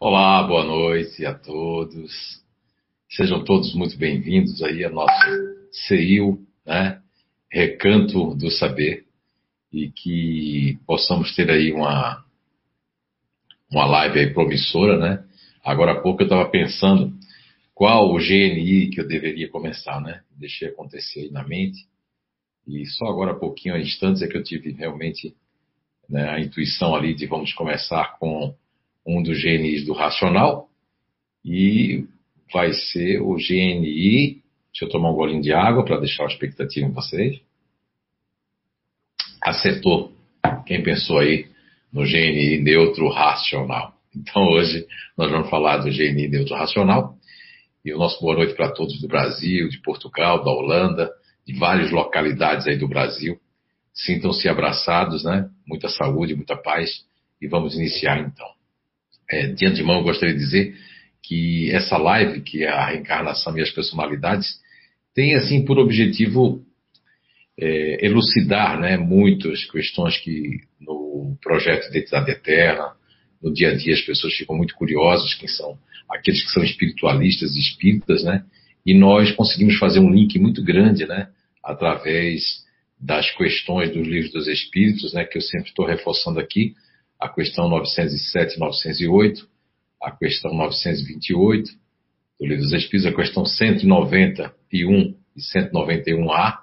Olá, boa noite a todos. Sejam todos muito bem-vindos aí a nosso CEIU, né? Recanto do Saber, e que possamos ter aí uma, uma live aí promissora, né? Agora há pouco eu estava pensando qual o GNI que eu deveria começar, né? Deixei acontecer aí na mente. E só agora há pouquinho, há instantes, é que eu tive realmente né, a intuição ali de vamos começar com um dos GNIs do racional e vai ser o GNI. Deixa eu tomar um golinho de água para deixar a expectativa em vocês. Acertou. Quem pensou aí no GNI neutro racional? Então hoje nós vamos falar do GNI neutro racional. E o nosso boa noite para todos do Brasil, de Portugal, da Holanda, de várias localidades aí do Brasil. Sintam-se abraçados, né? Muita saúde, muita paz. E vamos iniciar então. É, de antemão, eu gostaria de dizer que essa live, que é a reencarnação e as personalidades, tem assim por objetivo é, elucidar né, muitas questões que no projeto Identidade Eterna, no dia a dia as pessoas ficam muito curiosas, quem são aqueles que são espiritualistas espíritas, né? E nós conseguimos fazer um link muito grande, né? Através das questões dos livros dos espíritos, né? Que eu sempre estou reforçando aqui, a questão 907 e 908, a questão 928 do Livro dos Espíritos, a questão 191 e 191A,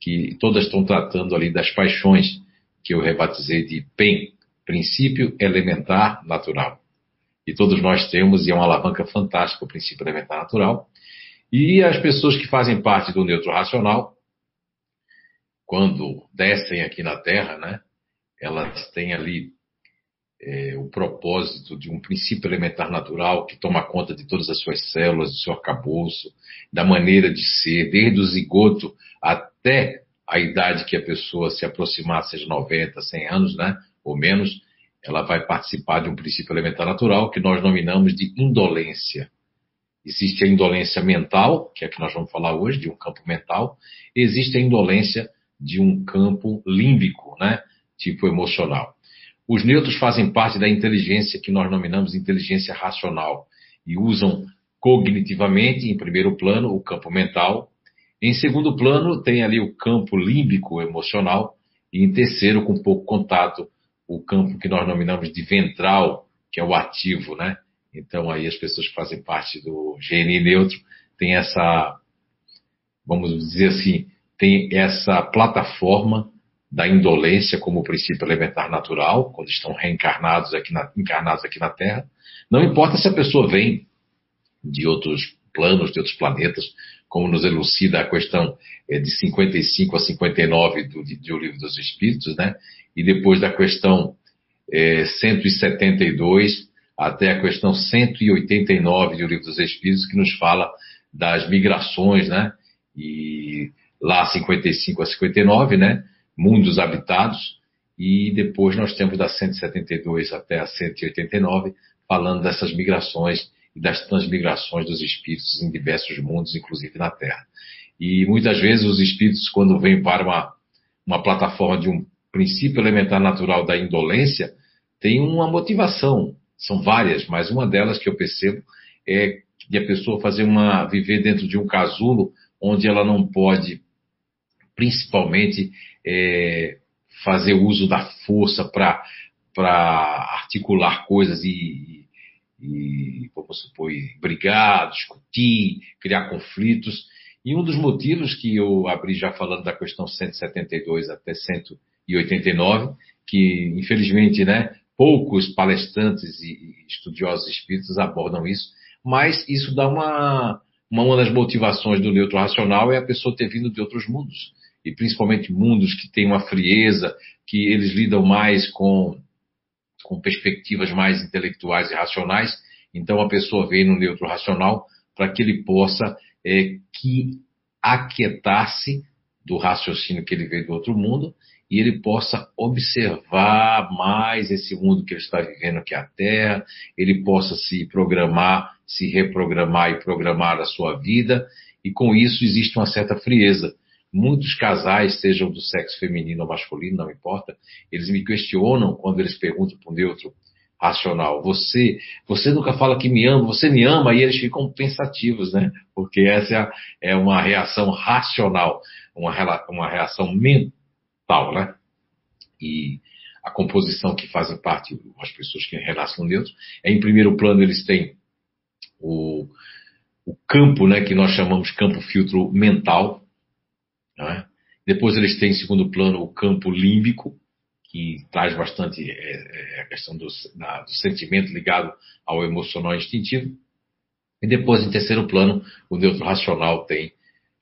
que todas estão tratando ali das paixões, que eu rebatizei de PEN, princípio elementar natural. E todos nós temos, e é uma alavanca fantástica, o princípio elementar natural. E as pessoas que fazem parte do neutro racional, quando descem aqui na Terra, né, elas têm ali é, o propósito de um princípio elementar natural que toma conta de todas as suas células, do seu arcabouço, da maneira de ser, desde o zigoto até a idade que a pessoa se aproximar, seja 90, 100 anos, né, ou menos, ela vai participar de um princípio elementar natural que nós nominamos de indolência. Existe a indolência mental, que é a que nós vamos falar hoje, de um campo mental, e existe a indolência de um campo límbico, né, tipo emocional. Os neutros fazem parte da inteligência que nós nominamos inteligência racional e usam cognitivamente, em primeiro plano, o campo mental. Em segundo plano, tem ali o campo límbico emocional. E em terceiro, com pouco contato, o campo que nós nominamos de ventral, que é o ativo, né? Então aí as pessoas que fazem parte do GNI neutro têm essa, vamos dizer assim, tem essa plataforma da indolência como princípio elementar natural, quando estão reencarnados aqui na, encarnados aqui na Terra. Não importa se a pessoa vem de outros planos, de outros planetas, como nos elucida a questão é, de 55 a 59 do, de, Livro dos Espíritos, né? E depois da questão é, 172 até a questão 189 do Livro dos Espíritos, que nos fala das migrações, né? E lá 55 a 59, né? Mundos habitados, e depois nós temos da 172 até a 189, falando dessas migrações e das transmigrações dos espíritos em diversos mundos, inclusive na Terra. E muitas vezes os espíritos, quando vêm para uma, uma plataforma de um princípio elementar natural da indolência, tem uma motivação. São várias, mas uma delas que eu percebo é de a pessoa fazer uma viver dentro de um casulo onde ela não pode, principalmente, é, fazer uso da força para articular coisas e, e, vamos supor, brigar, discutir, criar conflitos. E um dos motivos que eu abri já falando da questão 172 até 189, que infelizmente, né, poucos palestrantes e estudiosos espíritas abordam isso, mas isso dá uma, uma das motivações do neutro racional é a pessoa ter vindo de outros mundos e principalmente mundos que têm uma frieza, que eles lidam mais com, com perspectivas mais intelectuais e racionais. Então a pessoa vem no neutro racional para que ele possa é, que aquietar-se do raciocínio que ele veio do outro mundo e ele possa observar mais esse mundo que ele está vivendo, que é a Terra, ele possa se programar, se reprogramar e programar a sua vida, e com isso existe uma certa frieza. Muitos casais, sejam do sexo feminino ou masculino, não importa, eles me questionam quando eles perguntam para o neutro racional. Você, você nunca fala que me ama, você me ama, e eles ficam pensativos, né? Porque essa é uma reação racional, uma, uma reação mental, né? E a composição que fazem parte as pessoas que renascem neutro, é em primeiro plano eles têm o, o campo, né, que nós chamamos campo filtro mental, né? Depois eles têm em segundo plano o campo límbico, que traz bastante é, é, a questão do, da, do, sentimento ligado ao emocional instintivo. E depois, em terceiro plano, o neutro racional tem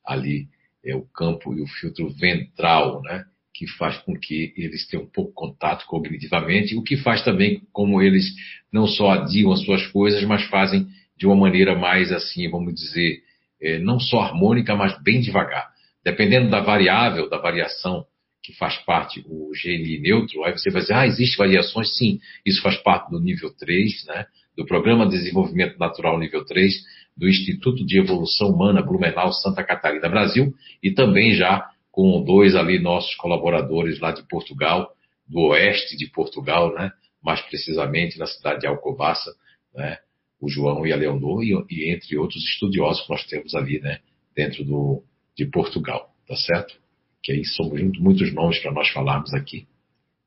ali é, o campo e o filtro ventral, né? que faz com que eles tenham um pouco contato cognitivamente, o que faz também como eles não só adiam as suas coisas, mas fazem de uma maneira mais assim, vamos dizer, é, não só harmônica, mas bem devagar. Dependendo da variável, da variação que faz parte o GNI neutro, aí você vai dizer, ah, existe variações? Sim, isso faz parte do nível 3, né? do Programa de Desenvolvimento Natural nível 3, do Instituto de Evolução Humana Blumenau Santa Catarina, Brasil, e também já com dois ali nossos colaboradores lá de Portugal, do oeste de Portugal, né? mais precisamente na cidade de Alcobaça, né? o João e a Leonor, e, e, entre outros estudiosos que nós temos ali né? dentro do, de Portugal, tá certo? Que aí são muitos nomes para nós falarmos aqui,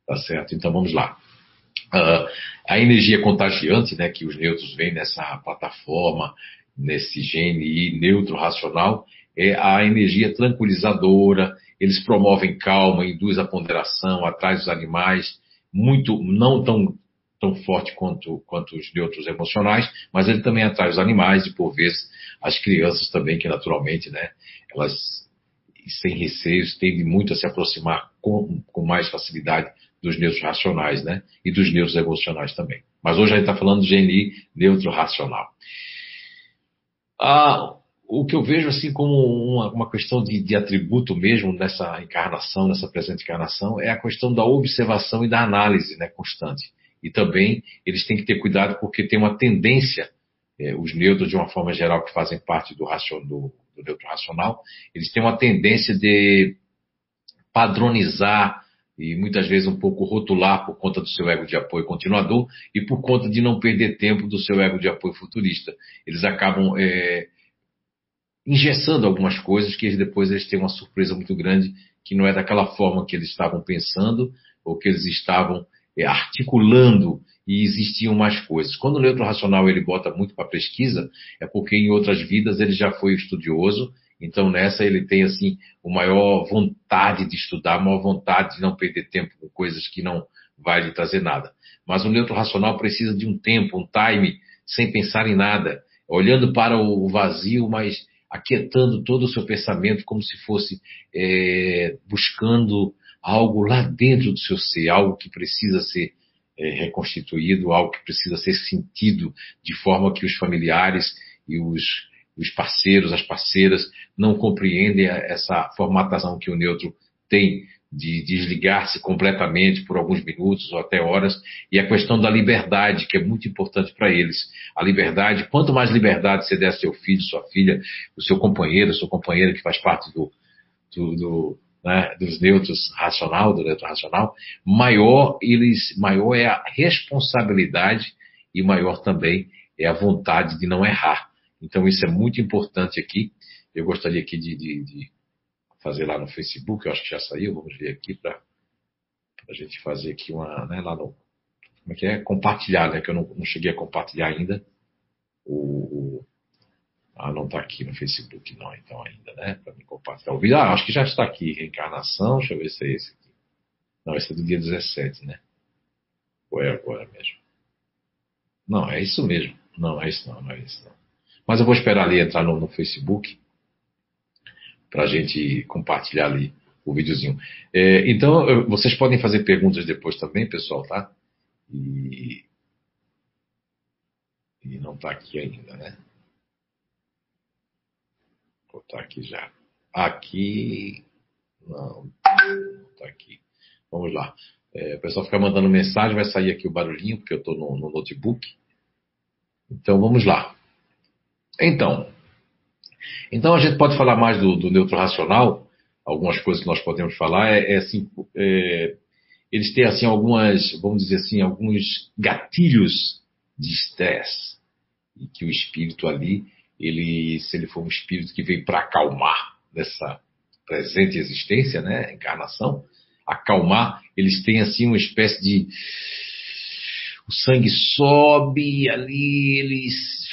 tá certo? Então vamos lá. Uh, a energia contagiante, né, que os neutros vêm nessa plataforma, nesse GNI neutro racional, é a energia tranquilizadora, eles promovem calma, induz a ponderação, atrai os animais, muito, não tão, tão forte quanto, quanto os neutros emocionais, mas ele também atrai os animais e, por vezes, as crianças também, que naturalmente, né, elas, sem receios, tendem muito a se aproximar com, com mais facilidade dos neutros racionais, né, e dos neutros emocionais também. Mas hoje a gente está falando de GNI neutro racional. Ah, o que eu vejo assim como uma, uma questão de, de, atributo mesmo nessa encarnação, nessa presente encarnação, é a questão da observação e da análise né, constante. E também eles têm que ter cuidado porque tem uma tendência, é, os neutros de uma forma geral que fazem parte do, racion, do, do neutro racional, eles têm uma tendência de padronizar e muitas vezes um pouco rotular por conta do seu ego de apoio continuador e por conta de não perder tempo do seu ego de apoio futurista. Eles acabam é, engessando algumas coisas que depois eles têm uma surpresa muito grande que não é daquela forma que eles estavam pensando ou que eles estavam articulando e existiam mais coisas. Quando o neutro racional ele bota muito para pesquisa, é porque em outras vidas ele já foi estudioso, então nessa ele tem assim o maior vontade de estudar, a maior vontade de não perder tempo com coisas que não vai lhe trazer nada. Mas o neutro racional precisa de um tempo, um time, sem pensar em nada, olhando para o vazio, mas aquietando todo o seu pensamento como se fosse é, buscando algo lá dentro do seu ser, algo que precisa ser é, reconstituído, algo que precisa ser sentido de forma que os familiares e os, os parceiros, as parceiras não compreendem essa formatação que o neutro tem de desligar-se completamente por alguns minutos ou até horas, e a questão da liberdade, que é muito importante para eles. A liberdade, quanto mais liberdade você der ao seu filho, sua filha, o seu companheiro, sua companheira que faz parte do, do, do né, dos neutros racional, do neutro racional, maior eles, maior é a responsabilidade e maior também é a vontade de não errar. Então isso é muito importante aqui. Eu gostaria aqui de, de, de fazer lá no Facebook, eu acho que já saiu, vamos ver aqui para a gente fazer aqui uma, né, lá no, como é que é? Compartilhar, né, que eu não, não cheguei a compartilhar ainda o, o ah, não está aqui no Facebook não, então ainda, né, para me compartilhar o vídeo. Ah, acho que já está aqui, reencarnação, deixa eu ver se é esse aqui. Não, esse é do dia 17, né? Ou é agora mesmo? Não, é isso mesmo. Não, é isso não, não é isso não. Mas eu vou esperar ali entrar no, no Facebook para a gente compartilhar ali o videozinho. É, então, vocês podem fazer perguntas depois também, pessoal, tá? E, e não está aqui ainda, né? Vou botar aqui já. Aqui. Não, está aqui. Vamos lá. É, o pessoal fica mandando mensagem, vai sair aqui o barulhinho, porque eu estou no, no notebook. Então vamos lá. Então, então a gente pode falar mais do, do neutro racional. Algumas coisas que nós podemos falar é, é assim, é, eles têm assim algumas, vamos dizer assim, alguns gatilhos de estresse. E que o espírito ali, ele, se ele for um espírito que veio para acalmar nessa presente existência, né, encarnação, acalmar, eles têm assim uma espécie de o sangue sobe ali, eles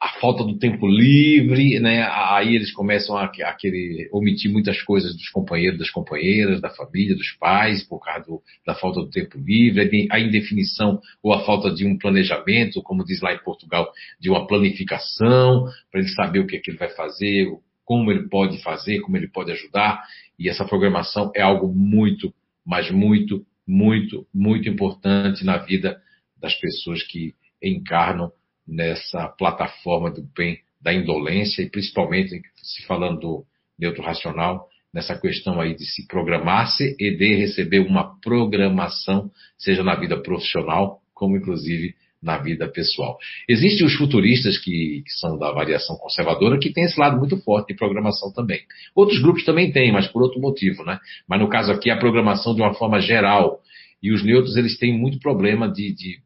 a falta do tempo livre, né? Aí eles começam a, a, querer omitir muitas coisas dos companheiros, das companheiras, da família, dos pais, por causa do, da falta do tempo livre, a indefinição ou a falta de um planejamento, como diz lá em Portugal, de uma planificação, para ele saber o que, é que ele vai fazer, como ele pode fazer, como ele pode ajudar. E essa programação é algo muito, mas muito, muito, muito importante na vida das pessoas que encarnam nessa plataforma do bem da indolência e principalmente se falando do neutro racional, nessa questão aí de se programar-se e de receber uma programação, seja na vida profissional, como inclusive na vida pessoal. Existem os futuristas que, que, são da variação conservadora que têm esse lado muito forte de programação também. Outros grupos também têm, mas por outro motivo, né? Mas no caso aqui a programação de uma forma geral. E os neutros eles têm muito problema de, de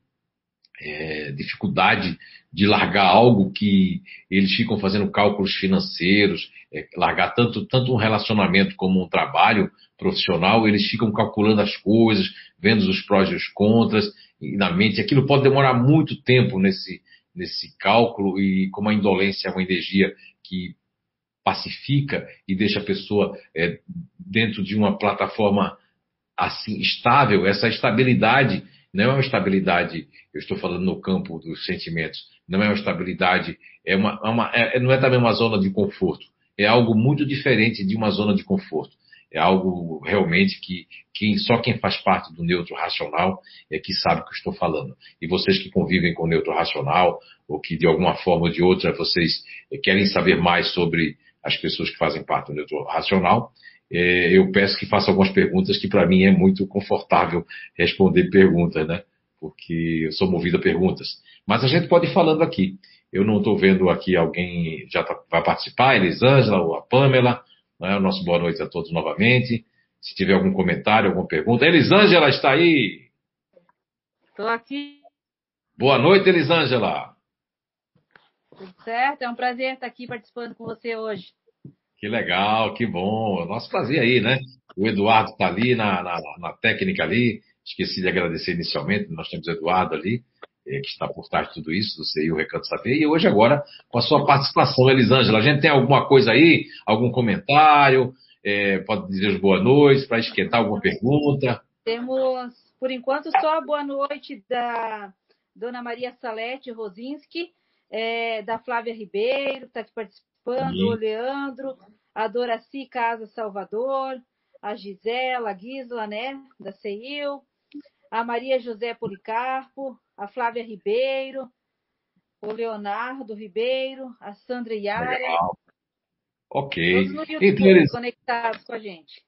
é, dificuldade de largar algo que eles ficam fazendo cálculos financeiros, é, largar tanto, tanto um relacionamento como um trabalho profissional, eles ficam calculando as coisas, vendo os prós e os contras e na mente. Aquilo pode demorar muito tempo nesse, nesse cálculo e como a indolência é uma energia que pacifica e deixa a pessoa é, dentro de uma plataforma assim estável, essa estabilidade não é uma estabilidade, eu estou falando no campo dos sentimentos, não é uma estabilidade, é uma, é uma é, não é também uma zona de conforto. É algo muito diferente de uma zona de conforto. É algo realmente que quem, só quem faz parte do neutro racional é que sabe o que eu estou falando. E vocês que convivem com o neutro racional, ou que de alguma forma ou de outra vocês querem saber mais sobre as pessoas que fazem parte do neutro racional, é, eu peço que faça algumas perguntas que para mim é muito confortável responder perguntas, né? Porque eu sou movido a perguntas. Mas a gente pode ir falando aqui. Eu não estou vendo aqui alguém já tá, vai participar, Elisângela ou a Pamela. Né? O nosso boa noite a todos novamente. Se tiver algum comentário, alguma pergunta. Elisângela está aí? Estou aqui. Boa noite, Elisângela. Tudo certo? É um prazer estar aqui participando com você hoje. Que legal, que bom. Nosso prazer aí, né? O Eduardo está ali na, na, na, técnica ali. Esqueci de agradecer inicialmente. Nós temos o Eduardo ali, eh, que está por trás de tudo isso, do CI, o Recanto Saber. E hoje, agora, com a sua participação, Elisângela. A gente tem alguma coisa aí? Algum comentário? É, pode dizer boa noite para esquentar alguma pergunta? Temos, por enquanto, só a boa noite da Dona Maria Salete Rosinski, é, da Flávia Ribeiro, que está participando participando, o Leandro, a Doraci Casa Salvador, a Gisela, a Gisla, né, da CEIU, a Maria José Policarpo, a Flávia Ribeiro, o Leonardo Ribeiro, a Sandra Yara. Legal. Ok. Todos no YouTube então, eles... conectados com a gente.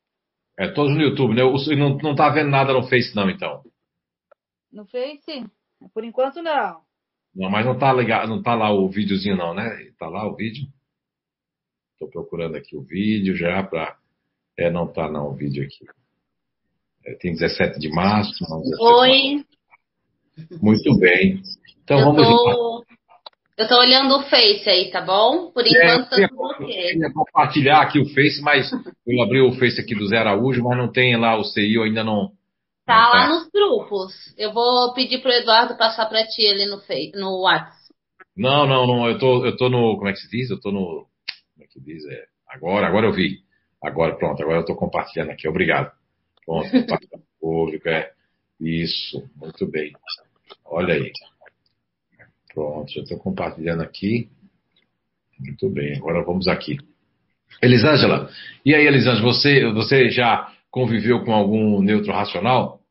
É, todos no YouTube, né? Não, não tá vendo nada no Face, não, então? No Face? Por enquanto, não. Não, mas não tá, legal, não tá lá o videozinho, não, né? Tá lá o vídeo? Estou procurando aqui o vídeo já para. É, não tá não o vídeo aqui. É, tem 17 de março. Não, 17 Oi. Muito bem. Então eu vamos. Tô... Eu estou olhando o Face aí, tá bom? Por é, enquanto é, tudo ok. Eu ia compartilhar aqui o Face, mas eu abri o Face aqui do Zé Araújo, mas não tem lá o CI, eu ainda não. Tá não lá tá. nos grupos. Eu vou pedir pro Eduardo passar para ti ali no Face, no WhatsApp. Não, não, não. Eu tô, eu tô no. Como é que se diz? Eu tô no que diz é agora, agora eu vi. Agora, pronto, agora eu estou compartilhando aqui. Obrigado. Pronto, compartilhando público, é. Isso, muito bem. Olha aí. Pronto, já estou compartilhando aqui. Muito bem, agora vamos aqui. Elisângela, e aí, Elisângela, você, você já conviveu com algum neutro racional?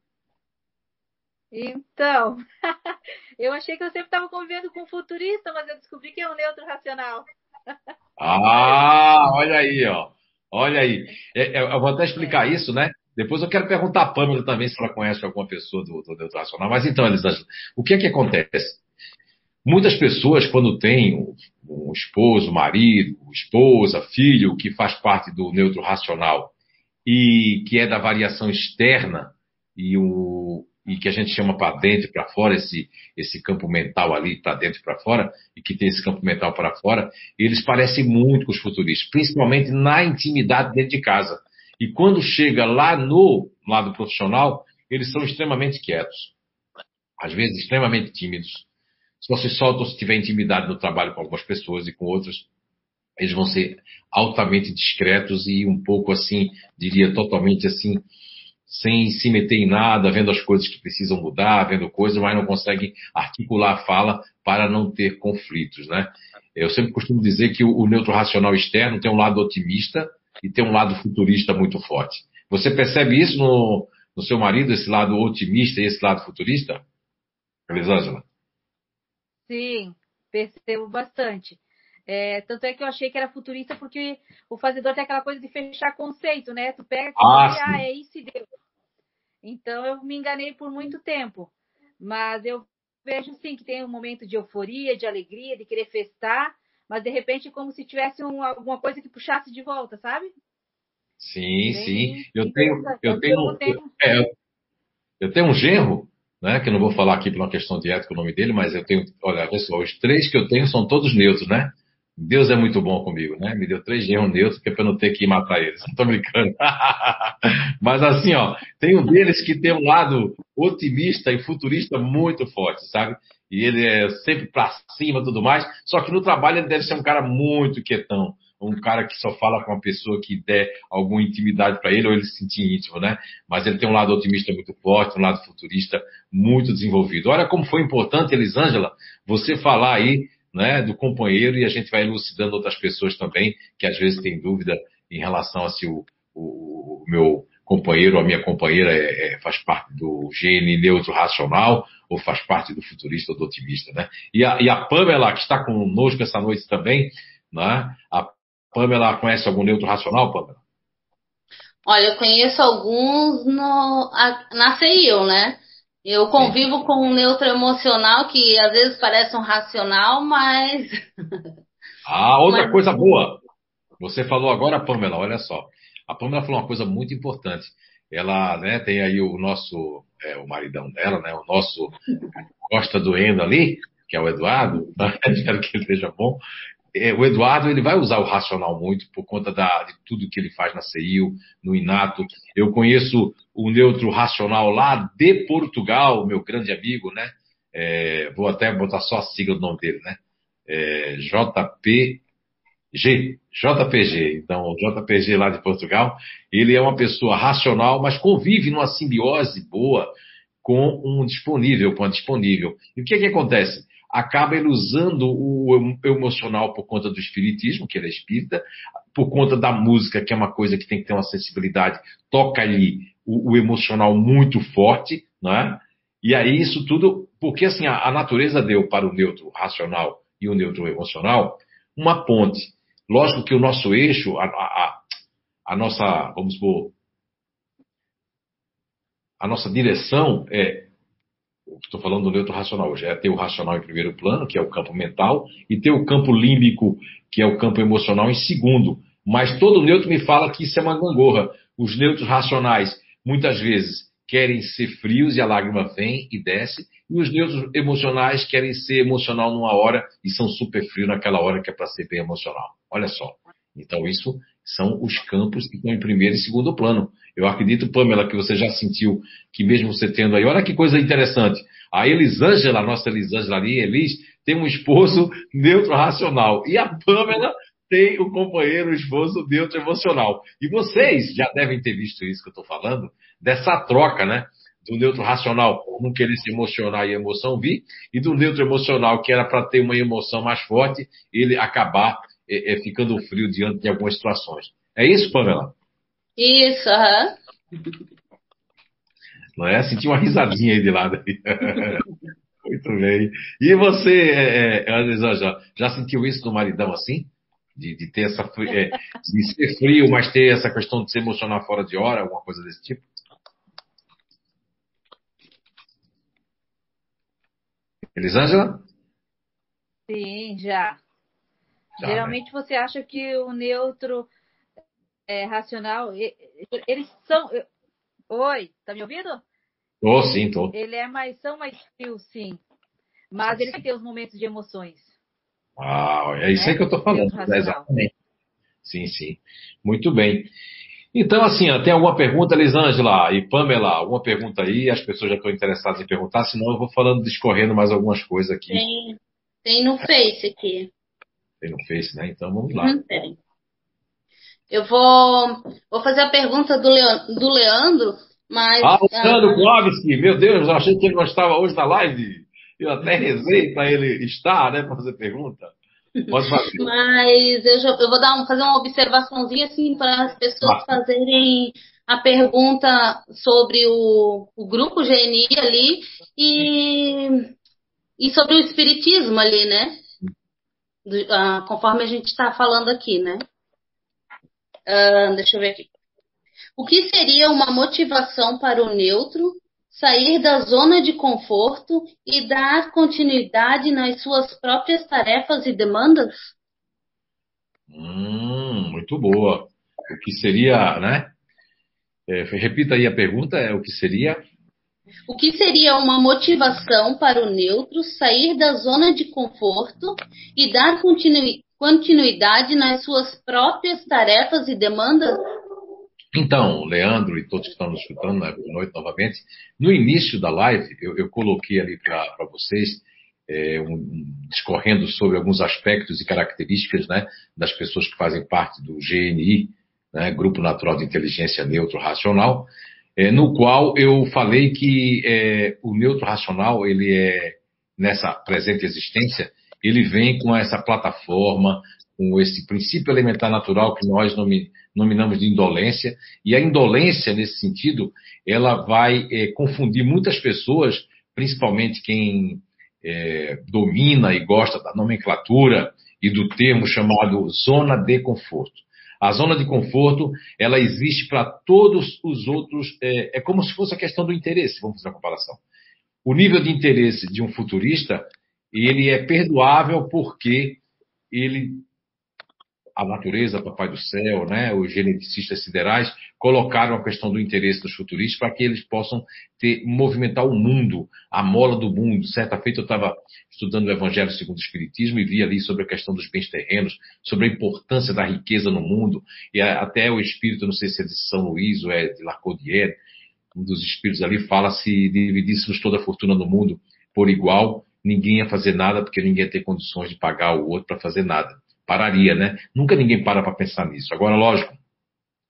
Então, eu achei que eu sempre estava convivendo com um futurista, mas eu descobri que é um neutro racional. Ah, olha aí, ó. Olha aí. É, é, eu vou até explicar isso, né? Depois eu quero perguntar a Pâmela também se ela conhece alguma pessoa do, Neutro Racional. Mas então, Elisângela, o que é que acontece? Muitas pessoas, quando têm um esposo, marido, esposa, filho, que faz parte do neutro racional e que é da variação externa, e o e que a gente chama para dentro e para fora, esse, esse campo mental ali para dentro e para fora, e que tem esse campo mental para fora, eles parecem muito com os futuristas, principalmente na intimidade dentro de casa. E quando chega lá no lado profissional, eles são extremamente quietos, às vezes extremamente tímidos. Se você solta ou se tiver intimidade no trabalho com algumas pessoas e com outras, eles vão ser altamente discretos e um pouco assim, diria totalmente assim, sem se meter em nada, vendo as coisas que precisam mudar, vendo coisas, mas não conseguem articular a fala para não ter conflitos, né? Eu sempre costumo dizer que o, neutro racional externo tem um lado otimista e tem um lado futurista muito forte. Você percebe isso no, no seu marido, esse lado otimista e esse lado futurista? Elisângela? Sim, percebo bastante. É, tanto é que eu achei que era futurista porque o fazedor tem aquela coisa de fechar conceito, né? Tu pega ah, e ah, é isso e deu. Então eu me enganei por muito tempo. Mas eu vejo sim que tem um momento de euforia, de alegria, de querer festar, mas de repente como se tivesse um, alguma coisa que puxasse de volta, sabe? Sim, Bem, sim. Eu tenho, eu tenho, eu tenho, é, eu tenho um genro, né? Que eu não vou falar aqui por uma questão de ética o nome dele, mas eu tenho, olha, pessoal, os três que eu tenho são todos neutros, né? Deus é muito bom comigo, né? Me deu três gerros neutros que é para não ter que matar eles. Não tô brincando. Mas assim, ó, tem um deles que tem um lado otimista e futurista muito forte, sabe? E ele é sempre para cima e tudo mais. Só que no trabalho ele deve ser um cara muito quietão. Um cara que só fala com uma pessoa que der alguma intimidade para ele ou ele se sentir íntimo, né? Mas ele tem um lado otimista muito forte, um lado futurista muito desenvolvido. Olha como foi importante, Elisângela, você falar aí né, do companheiro e a gente vai elucidando outras pessoas também que às vezes têm dúvida em relação a se o, o, o meu companheiro ou a minha companheira é, é, faz parte do gene neutro racional ou faz parte do futurista ou do otimista, né? E a, e a Pamela, que está conosco essa noite também, né? A Pamela conhece algum neutro racional, Pamela? Olha, eu conheço alguns no, na CIO, né? Eu convivo Sim. com um neutro emocional que às vezes parece um racional, mas. Ah, outra mas... coisa boa. Você falou agora, Pamela, olha só. A Pamela falou uma coisa muito importante. Ela né, tem aí o nosso, é, o maridão dela, né, o nosso Costa doendo ali, que é o Eduardo, espero que ele esteja bom é, o Eduardo ele vai usar o racional muito por conta da, de tudo que ele faz na CIU, no Inato. Eu conheço o neutro racional lá de Portugal, meu grande amigo, né? É, vou até botar só a sigla do nome dele, né? É, JPG, JPG. Então, o JPG lá de Portugal, ele é uma pessoa racional, mas convive numa simbiose boa com um disponível, com a disponível. E o que é que acontece? Acaba ele usando o emocional por conta do espiritismo, que ele é espírita, por conta da música, que é uma coisa que tem que ter uma sensibilidade, toca ali o, o emocional muito forte, não é? E aí isso tudo, porque assim, a, a natureza deu para o neutro racional e o neutro emocional uma ponte. Lógico que o nosso eixo, a, a, a nossa, vamos supor, a nossa direção é estou falando do neutro racional hoje, é ter o racional em primeiro plano, que é o campo mental, e ter o campo límbico, que é o campo emocional, em segundo. Mas todo neutro me fala que isso é uma gangorra. Os neutros racionais, muitas vezes, querem ser frios e a lágrima vem e desce, e os neutros emocionais querem ser emocional numa hora e são super frios naquela hora que é para ser bem emocional. Olha só. Então, isso são os campos que estão em primeiro e segundo plano. Eu acredito, Pamela, que você já sentiu que mesmo você tendo aí, olha que coisa interessante. A Elisângela, nossa Elisângela ali, Elis, tem um esposo neutro racional. E a Pamela tem o um companheiro, um esposo neutro emocional. E vocês já devem ter visto isso que eu estou falando, dessa troca, né? Do neutro racional não querer se emocionar e a emoção vir, e do neutro emocional, que era para ter uma emoção mais forte, ele acabar é, é, ficando frio diante de algumas situações. É isso, Pamela? Isso, aham. Não é? Senti uma risadinha aí de lado. Muito bem. E você, é, é, já, já sentiu isso no maridão assim? De, de ter essa é, de ser frio, mas ter essa questão de se emocionar fora de hora, alguma coisa desse tipo? Elisângela? Sim, já. Geralmente né? você acha que o neutro é, racional, eles são. Oi, tá me ouvindo? Tô, sim, tô. Ele é mais são mais frio, sim. Mas ele tem os momentos de emoções. Ah, é isso né? aí que eu tô falando. É exatamente. Sim, sim. Muito bem. Então, assim, tem alguma pergunta, Lisângela e Pamela? Alguma pergunta aí? As pessoas já estão interessadas em perguntar, senão eu vou falando, discorrendo mais algumas coisas aqui. Tem, tem no Face aqui. Tem no Face, né? Então vamos lá. Uhum, tem. Eu vou, vou fazer a pergunta do, Leandro, do Leandro mas. Ah, o Leandro ah, meu Deus, eu achei que ele não estava hoje na live. Eu até rezei para ele estar, né, para fazer pergunta. Pode fazer. Mas eu, já, eu vou dar um, fazer uma observaçãozinha assim para as pessoas ah. fazerem a pergunta sobre o, o grupo GNI ali e, e sobre o espiritismo ali, né? Do, uh, conforme a gente está falando aqui, né? Uh, deixa eu ver aqui. O que seria uma motivação para o neutro sair da zona de conforto e dar continuidade nas suas próprias tarefas e demandas? Hum, muito boa. O que seria, né? É, repita aí a pergunta, é o que seria? O que seria uma motivação para o neutro sair da zona de conforto e dar continu continuidade nas suas próprias tarefas e demandas? Então, Leandro e todos que estão nos escutando, né, boa noite novamente. No início da live, eu, eu coloquei ali para vocês, é, um, discorrendo sobre alguns aspectos e características né, das pessoas que fazem parte do GNI, né, Grupo Natural de Inteligência Neutro Racional, é, no qual eu falei que é, o neutro racional, ele é, nessa presente existência, ele vem com essa plataforma, com esse princípio elementar natural que nós nominamos de indolência, e a indolência, nesse sentido, ela vai é, confundir muitas pessoas, principalmente quem é, domina e gosta da nomenclatura e do termo chamado zona de conforto. A zona de conforto, ela existe para todos os outros, é, é, como se fosse a questão do interesse, vamos fazer a comparação. O nível de interesse de um futurista, ele é perdoável porque ele a natureza, Papai do Céu, né, os geneticistas siderais, colocaram a questão do interesse dos futuristas para que eles possam ter, movimentar o mundo, a mola do mundo. Certa feita eu estava estudando o Evangelho segundo o Espiritismo e vi ali sobre a questão dos bens terrenos, sobre a importância da riqueza no mundo, e até o espírito, não sei se é de São Luís ou é de Larcaudière, um dos espíritos ali fala se dividíssemos toda a fortuna no mundo por igual, ninguém ia fazer nada porque ninguém ia ter condições de pagar o outro para fazer nada pararia, né? Nunca ninguém para para pensar nisso. Agora, lógico,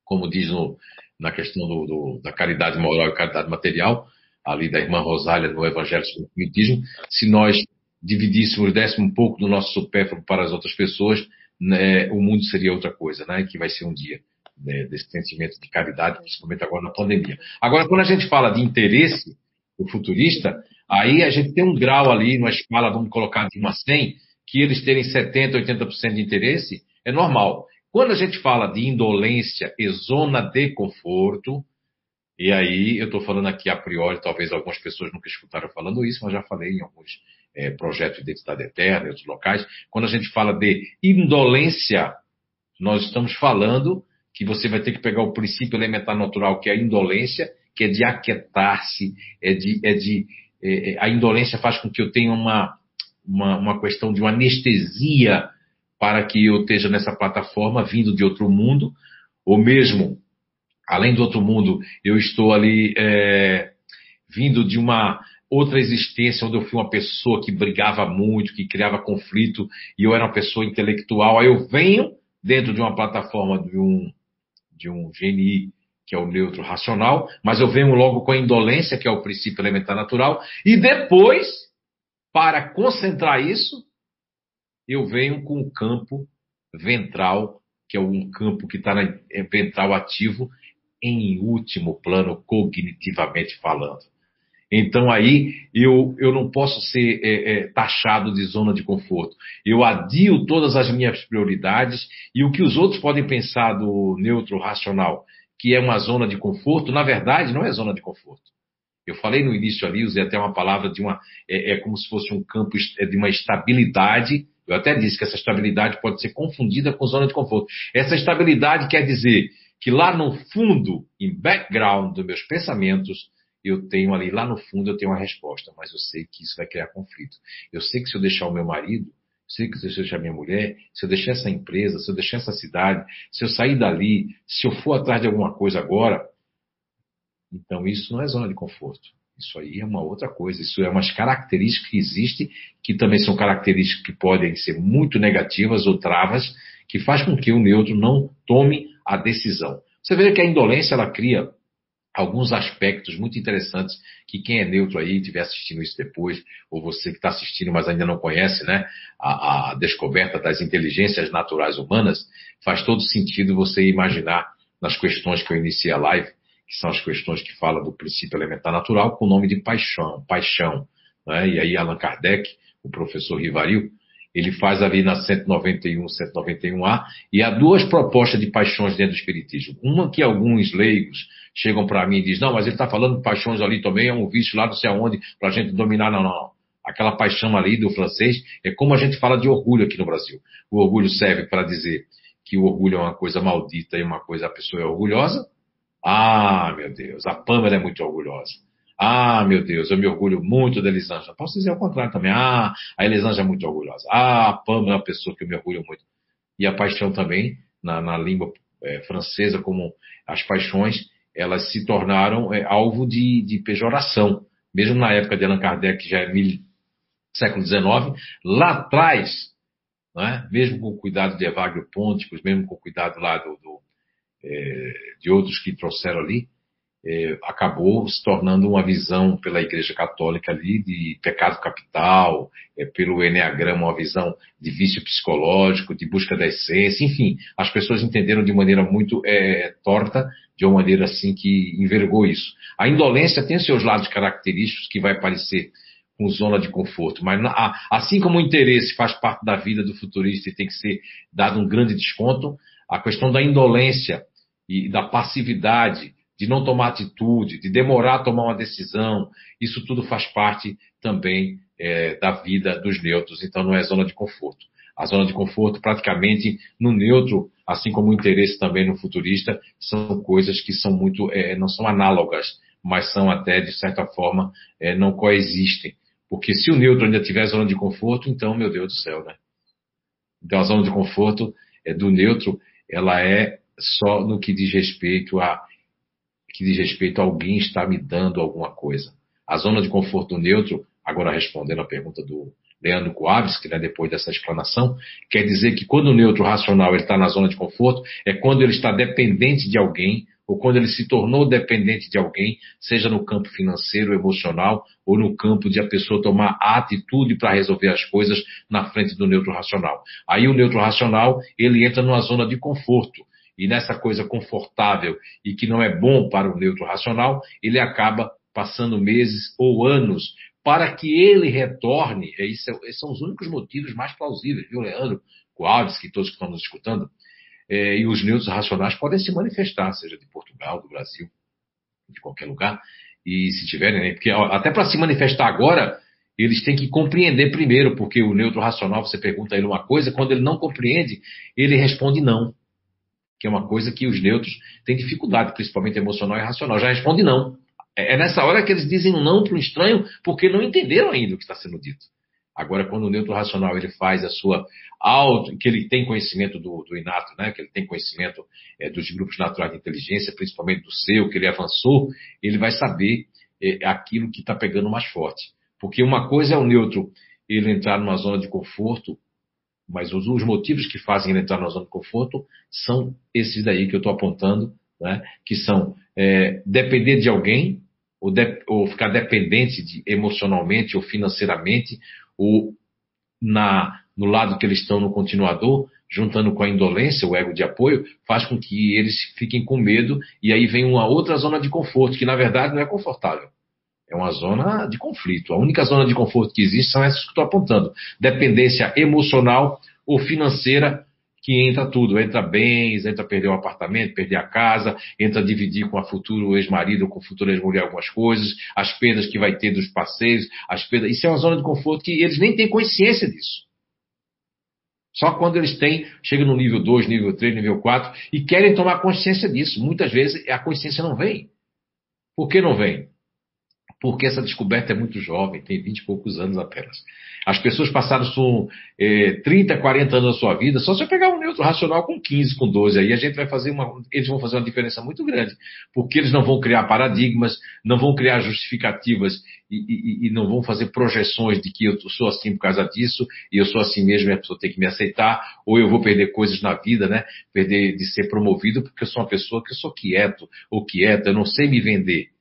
como diz no, na questão do, do, da caridade moral e caridade material, ali da irmã Rosália no Evangelho do Espiritismo, se nós dividíssemos, dessemos um pouco do nosso supérfluo para as outras pessoas, né, o mundo seria outra coisa, né? Que vai ser um dia né, desse sentimento de caridade, principalmente agora na pandemia. Agora, quando a gente fala de interesse, o futurista, aí a gente tem um grau ali, numa escala, vamos colocar de 1 a 100, que eles terem 70%, 80% de interesse, é normal. Quando a gente fala de indolência e zona de conforto, e aí eu estou falando aqui a priori, talvez algumas pessoas nunca escutaram falando isso, mas já falei em alguns é, projetos de identidade eterna, em outros locais. Quando a gente fala de indolência, nós estamos falando que você vai ter que pegar o princípio elementar natural, que é a indolência, que é de aquietar-se, é de, é de é, é a indolência faz com que eu tenha uma uma, uma questão de uma anestesia para que eu esteja nessa plataforma vindo de outro mundo, ou mesmo, além do outro mundo, eu estou ali é, vindo de uma outra existência onde eu fui uma pessoa que brigava muito, que criava conflito, e eu era uma pessoa intelectual. Aí eu venho dentro de uma plataforma de um, de um GNI, que é o neutro racional, mas eu venho logo com a indolência, que é o princípio elementar natural, e depois para concentrar isso, eu venho com o campo ventral, que é um campo que está é ventral ativo, em último plano, cognitivamente falando. Então aí eu, eu não posso ser é, é, taxado de zona de conforto. Eu adio todas as minhas prioridades e o que os outros podem pensar do neutro racional, que é uma zona de conforto, na verdade não é zona de conforto. Eu falei no início ali, usei até uma palavra de uma. É, é como se fosse um campo é de uma estabilidade. Eu até disse que essa estabilidade pode ser confundida com zona de conforto. Essa estabilidade quer dizer que lá no fundo, em background dos meus pensamentos, eu tenho ali, lá no fundo, eu tenho uma resposta, mas eu sei que isso vai criar conflito. Eu sei que se eu deixar o meu marido, sei que se eu deixar minha mulher, se eu deixar essa empresa, se eu deixar essa cidade, se eu sair dali, se eu for atrás de alguma coisa agora, então isso não é zona de conforto. Isso aí é uma outra coisa. Isso é umas características que existem, que também são características que podem ser muito negativas ou travas, que faz com que o neutro não tome a decisão. Você vê que a indolência ela cria alguns aspectos muito interessantes que quem é neutro aí estiver assistindo isso depois, ou você que está assistindo, mas ainda não conhece, né, a, a, descoberta das inteligências naturais humanas, faz todo sentido você imaginar nas questões que eu iniciei a live, que são as questões que falam do princípio elementar natural, com o nome de paixão, paixão. Né? E aí Allan Kardec, o professor Rivaril, ele faz ali na 191, 191A, e há duas propostas de paixões dentro do Espiritismo. Uma que alguns leigos chegam para mim e dizem, não, mas ele está falando de paixões ali também, é um vício lá não sei aonde, para a gente dominar. Não, não. Aquela paixão ali do francês é como a gente fala de orgulho aqui no Brasil. O orgulho serve para dizer que o orgulho é uma coisa maldita e uma coisa a pessoa é orgulhosa. Ah, meu Deus, a Pâmela é muito orgulhosa. Ah, meu Deus, eu me orgulho muito da Elisângela. Posso dizer o contrário também. Ah, a Elisângela é muito orgulhosa. Ah, a Pâmela é uma pessoa que eu me orgulho muito. E a paixão também, na, na língua é, francesa, como as paixões, elas se tornaram é, alvo de, de, pejoração. Mesmo na época de Allan Kardec, que já é mil, século XIX, lá atrás, é? mesmo com o cuidado de Evagrio Ponticus, mesmo com o cuidado lá do, do é, de outros que trouxeram ali, é, acabou se tornando uma visão pela Igreja Católica ali de pecado capital, é, pelo Enneagrama uma visão de vício psicológico, de busca da essência, enfim, as pessoas entenderam de maneira muito é, torta, de uma maneira assim que envergou isso. A indolência tem seus lados característicos que vai parecer com zona de conforto, mas assim como o interesse faz parte da vida do futurista e tem que ser dado um grande desconto, a questão da indolência e da passividade de não tomar atitude, de demorar a tomar uma decisão, isso tudo faz parte também é, da vida dos neutros, então não é zona de conforto. A zona de conforto, praticamente, no neutro, assim como o interesse também no futurista, são coisas que são muito, é, não são análogas, mas são até, de certa forma, é, não coexistem. Porque se o neutro ainda tiver zona de conforto, então, meu Deus do céu, né? Então, a zona de conforto é, do neutro, ela é só no que diz respeito a que diz respeito a alguém estar me dando alguma coisa. A zona de conforto neutro, agora respondendo a pergunta do Leandro Coaves, né, depois dessa explanação, quer dizer que quando o neutro racional está na zona de conforto, é quando ele está dependente de alguém, ou quando ele se tornou dependente de alguém, seja no campo financeiro, emocional, ou no campo de a pessoa tomar a atitude para resolver as coisas na frente do neutro racional. Aí o neutro racional, ele entra numa zona de conforto e nessa coisa confortável e que não é bom para o neutro racional, ele acaba passando meses ou anos para que ele retorne. É isso, esses são os únicos motivos mais plausíveis, viu, Leandro? Que todos que estão nos escutando. É, e os neutros racionais podem se manifestar, seja de Portugal, do Brasil, de qualquer lugar. E se tiverem, né? Porque até para se manifestar agora, eles têm que compreender primeiro, porque o neutro racional, você pergunta a ele uma coisa, quando ele não compreende, ele responde não que é uma coisa que os neutros têm dificuldade, principalmente emocional e racional. Já responde não. É, é nessa hora que eles dizem não para o estranho, porque não entenderam ainda o que está sendo dito. Agora, quando o neutro racional ele faz a sua auto, que ele tem conhecimento do, do inato, né, que ele tem conhecimento é, dos grupos naturais de inteligência, principalmente do seu, que ele avançou, ele vai saber é, aquilo que está pegando mais forte. Porque uma coisa é o neutro ele entrar numa zona de conforto mas os, os, motivos que fazem ele entrar na zona de conforto são esses daí que eu estou apontando, né? que são é, depender de alguém, ou, de, ou ficar dependente de, emocionalmente ou financeiramente, ou na, no lado que eles estão no continuador, juntando com a indolência, o ego de apoio, faz com que eles fiquem com medo e aí vem uma outra zona de conforto, que na verdade não é confortável. É uma zona de conflito. A única zona de conforto que existe são essas que estou apontando. Dependência emocional ou financeira que entra tudo. Entra bens, entra perder o apartamento, perder a casa, entra dividir com a futuro ex-marido ou com a futura ex-mulher algumas coisas, as perdas que vai ter dos passeios, as perdas. Isso é uma zona de conforto que eles nem têm consciência disso. Só quando eles têm, chegam no nível 2, nível 3, nível 4 e querem tomar consciência disso. Muitas vezes a consciência não vem. Por que não vem? Porque essa descoberta é muito jovem, tem 20 e poucos anos apenas. As pessoas passaram com é, 30, 40 anos da sua vida, só se eu pegar um neutro racional com 15, com 12, aí a gente vai fazer uma. Eles vão fazer uma diferença muito grande, porque eles não vão criar paradigmas, não vão criar justificativas e, e, e não vão fazer projeções de que eu sou assim por causa disso, e eu sou assim mesmo e a pessoa tem que me aceitar, ou eu vou perder coisas na vida, né? Perder de ser promovido porque eu sou uma pessoa que eu sou quieto ou quieta, eu não sei me vender.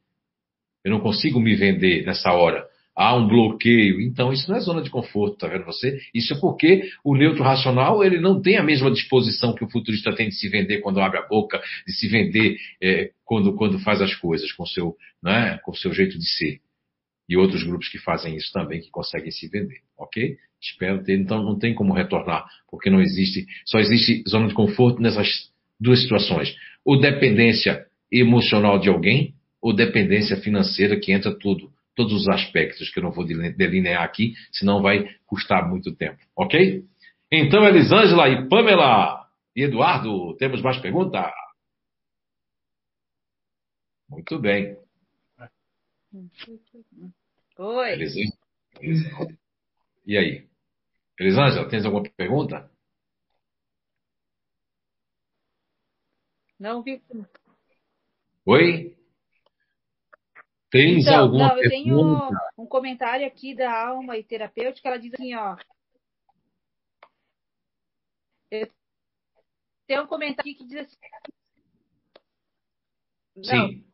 Eu não consigo me vender nessa hora há um bloqueio. Então, isso não é zona de conforto, tá vendo você? Isso é porque o neutro racional ele não tem a mesma disposição que o futurista tem de se vender quando abre a boca, de se vender é, quando, quando faz as coisas com seu, né, com seu jeito de ser. E outros grupos que fazem isso também, que conseguem se vender, ok? Espero ter. Então, não tem como retornar, porque não existe, só existe zona de conforto nessas duas situações. Ou dependência emocional de alguém, ou dependência financeira, que entra tudo todos os aspectos que eu não vou delinear aqui, senão vai custar muito tempo, ok? Então, Elisângela e Pamela e Eduardo, temos mais perguntas? Muito bem. Oi. Elisângela. E aí? Elisângela, tens alguma pergunta? Não vi. Oi? Tens então, alguma não, eu pergunta? tenho um comentário aqui da Alma e Terapêutica, ela diz assim, ó. Tem um comentário aqui que diz assim. Não, Sim.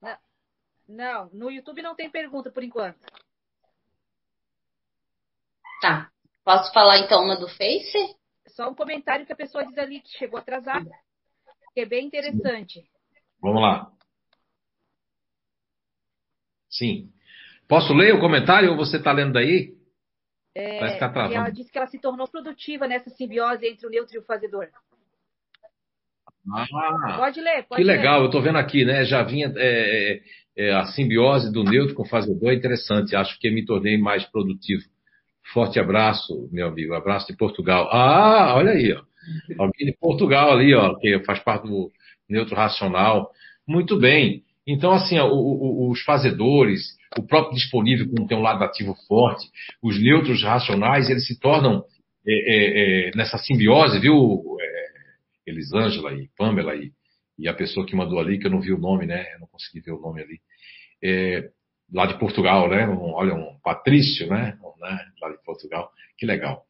Não, não, no YouTube não tem pergunta por enquanto. Tá. Posso falar então uma do Face? Só um comentário que a pessoa diz ali que chegou atrasada, que é bem interessante. Vamos lá. Sim. Posso ler o comentário ou você está lendo daí? É, Parece que tá travando. ela disse que ela se tornou produtiva nessa simbiose entre o neutro e o fazedor. Ah, pode ler, pode Que legal, ler. eu estou vendo aqui, né? Já vinha é, é, é, a simbiose do neutro com o fazedor, é interessante. Acho que me tornei mais produtivo. Forte abraço, meu amigo. Abraço de Portugal. Ah, olha aí, ó. Alguém de Portugal ali, ó, que faz parte do neutro racional. Muito bem. Então, assim, o, o, os fazedores, o próprio disponível, como tem um lado ativo forte, os neutros racionais, eles se tornam é, é, é, nessa simbiose, viu, é, Elisângela e Pamela e, e, a pessoa que mandou ali, que eu não vi o nome, né? Eu não consegui ver o nome ali. É, lá de Portugal, né? Um, olha, um Patrício, né? Né? Lá de Portugal. Que legal.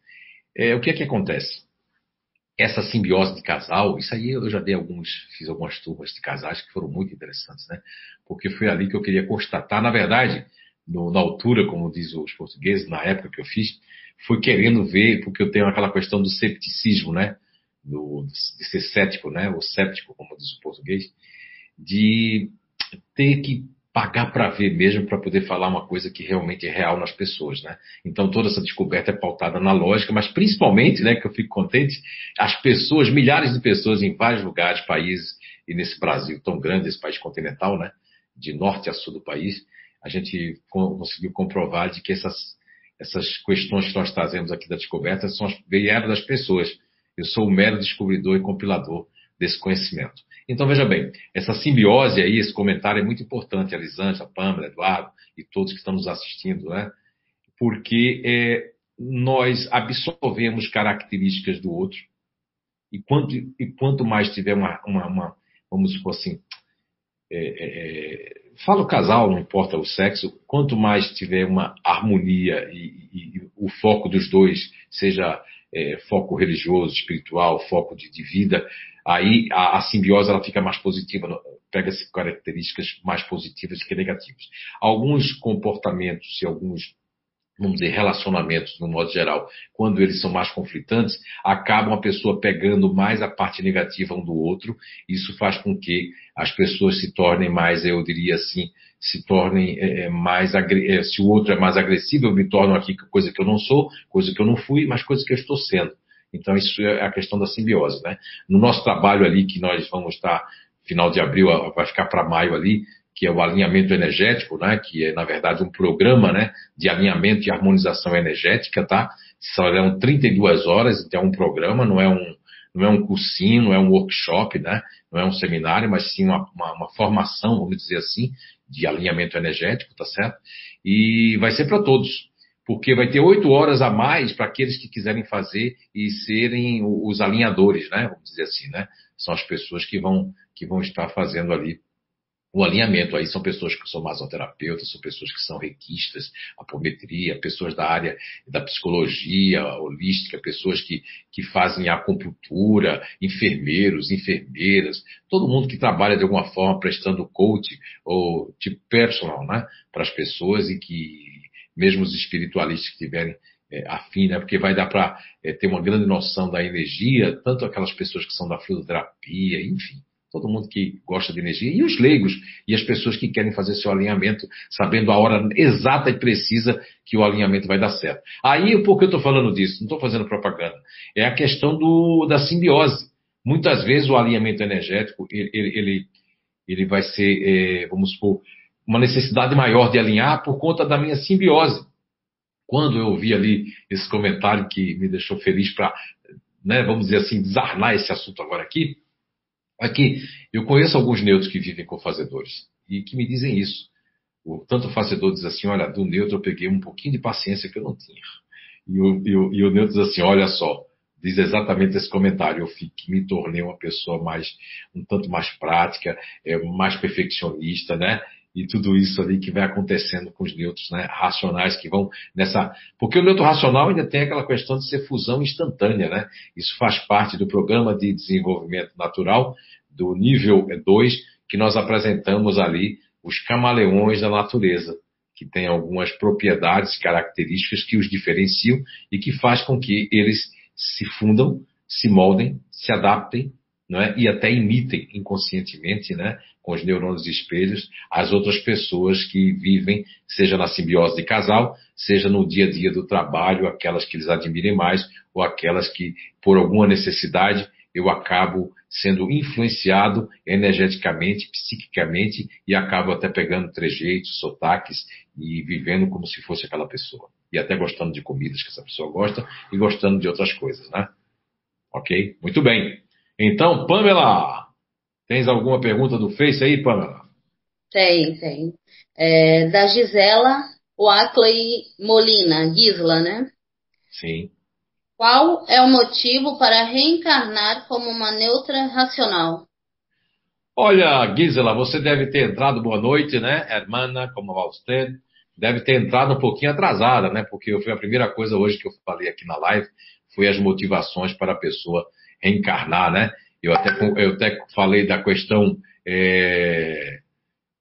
O que é que acontece? Essa simbiose de casal, isso aí eu já dei alguns, fiz algumas turmas de casais que foram muito interessantes, né? Porque foi ali que eu queria constatar, na verdade, no, na altura, como diz os portugueses, na época que eu fiz, fui querendo ver, porque eu tenho aquela questão do cepticismo, né? Do, de ser cético, né? Ou séptico, como diz o português, de ter que pagar para ver mesmo para poder falar uma coisa que realmente é real nas pessoas, né? Então toda essa descoberta é pautada na lógica, mas principalmente, né, que eu fico contente, as pessoas, milhares de pessoas em vários lugares, países e nesse Brasil tão grande, esse país continental, né, de norte a sul do país, a gente conseguiu comprovar de que essas essas questões que nós trazemos aqui da descoberta são as vieram das pessoas. Eu sou o mero descobridor e compilador desse conhecimento. Então, veja bem, essa simbiose aí, esse comentário é muito importante, a Lisângela, a Pamela, Eduardo e todos que estão nos assistindo, né? Porque é, nós absorvemos características do outro e quanto, e quanto mais tiver uma, uma, uma vamos supor assim, é, é, é, fala o casal, não importa o sexo, quanto mais tiver uma harmonia e, e, e o foco dos dois seja é, foco religioso, espiritual, foco de, de vida, aí a, a, simbiose ela fica mais positiva, pega-se características mais positivas que negativas. Alguns comportamentos e alguns, vamos dizer, relacionamentos, no modo geral, quando eles são mais conflitantes, acabam a pessoa pegando mais a parte negativa um do outro, isso faz com que as pessoas se tornem mais, eu diria assim, se tornem é, é mais é, se o outro é mais agressivo, eu me torno aqui coisa que eu não sou, coisa que eu não fui, mas coisa que eu estou sendo. Então, isso é a questão da simbiose. Né? No nosso trabalho ali, que nós vamos estar, final de abril, vai ficar para maio ali, que é o alinhamento energético, né? que é, na verdade, um programa né? de alinhamento e harmonização energética, tá? Serão 32 horas, então é um programa, não é um, não é um cursinho, não é um workshop, né? não é um seminário, mas sim uma, uma, uma formação, vamos dizer assim, de alinhamento energético, tá certo? E vai ser para todos, porque vai ter oito horas a mais para aqueles que quiserem fazer e serem os alinhadores, né? Vamos dizer assim, né? São as pessoas que vão, que vão estar fazendo ali o alinhamento aí são pessoas que são masoterapeutas, são pessoas que são requistas, apometria, pessoas da área da psicologia holística, pessoas que, que fazem acupuntura, enfermeiros, enfermeiras, todo mundo que trabalha de alguma forma prestando coach ou tipo personal, né, para as pessoas e que mesmo os espiritualistas que tiverem é, afim, né? Porque vai dar para é, ter uma grande noção da energia, tanto aquelas pessoas que são da fluidoterapia, enfim todo mundo que gosta de energia, e os leigos, e as pessoas que querem fazer seu alinhamento, sabendo a hora exata e precisa que o alinhamento vai dar certo. Aí, por que eu estou falando disso? Não estou fazendo propaganda. É a questão do, da simbiose. Muitas vezes o alinhamento energético, ele, ele, ele vai ser, é, vamos supor, uma necessidade maior de alinhar por conta da minha simbiose. Quando eu ouvi ali esse comentário que me deixou feliz para, né, vamos dizer assim, desarmar esse assunto agora aqui, Aqui, eu conheço alguns neutros que vivem com fazedores e que me dizem isso. O, tanto fazedor diz assim, olha, do neutro eu peguei um pouquinho de paciência que eu não tinha. E o, e o, e o neutro diz assim, olha só, diz exatamente esse comentário. Eu fiquei, me tornei uma pessoa mais, um tanto mais prática, é, mais perfeccionista, né? E tudo isso ali que vai acontecendo com os neutros né, racionais que vão nessa. Porque o neutro racional ainda tem aquela questão de ser fusão instantânea, né? Isso faz parte do programa de desenvolvimento natural do nível 2 que nós apresentamos ali os camaleões da natureza, que têm algumas propriedades, características que os diferenciam e que faz com que eles se fundam, se moldem, se adaptem é? e até imitem inconscientemente, né, com os neurônios espelhos, as outras pessoas que vivem, seja na simbiose de casal, seja no dia a dia do trabalho, aquelas que eles admirem mais, ou aquelas que, por alguma necessidade, eu acabo sendo influenciado energeticamente, psiquicamente, e acabo até pegando trejeitos, sotaques e vivendo como se fosse aquela pessoa. E até gostando de comidas que essa pessoa gosta e gostando de outras coisas, né? Ok? Muito bem. Então, Pamela, tens alguma pergunta do Face aí, Pamela? Tem, tem. É, da Gisela Wackley Molina, Gisla, né? Sim. Qual é o motivo para reencarnar como uma neutra racional? Olha, Gisela, você deve ter entrado, boa noite, né? Hermana, como vai você? Deve ter entrado um pouquinho atrasada, né? Porque foi a primeira coisa hoje que eu falei aqui na live, foi as motivações para a pessoa reencarnar, né? Eu até, eu até falei da questão, é,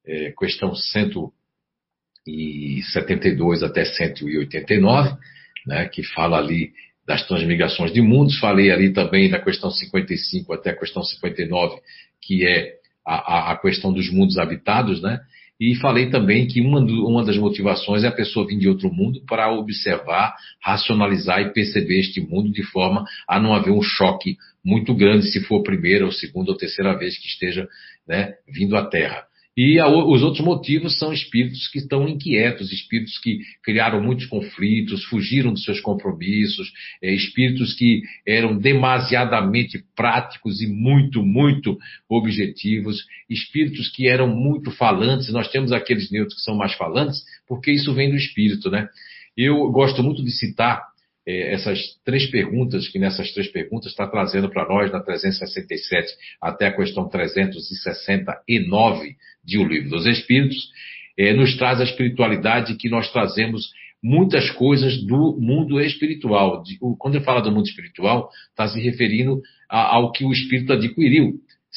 é, questão 172 até 189, né? Que fala ali das transmigrações de mundos. Falei ali também da questão 55 até a questão 59, que é a, a, a questão dos mundos habitados, né? E falei também que uma, uma das motivações é a pessoa vir de outro mundo para observar, racionalizar e perceber este mundo de forma a não haver um choque muito grande se for a primeira ou segunda ou terceira vez que esteja né, vindo à Terra. E a, os outros motivos são espíritos que estão inquietos, espíritos que criaram muitos conflitos, fugiram dos seus compromissos, é, espíritos que eram demasiadamente práticos e muito, muito objetivos, espíritos que eram muito falantes. Nós temos aqueles neutros que são mais falantes, porque isso vem do espírito, né? Eu gosto muito de citar essas três perguntas, que nessas três perguntas está trazendo para nós, na 367 até a questão 369 de O Livro dos Espíritos, é, nos traz a espiritualidade que nós trazemos muitas coisas do mundo espiritual. Quando ele fala do mundo espiritual, está se referindo ao que o espírito adquiriu,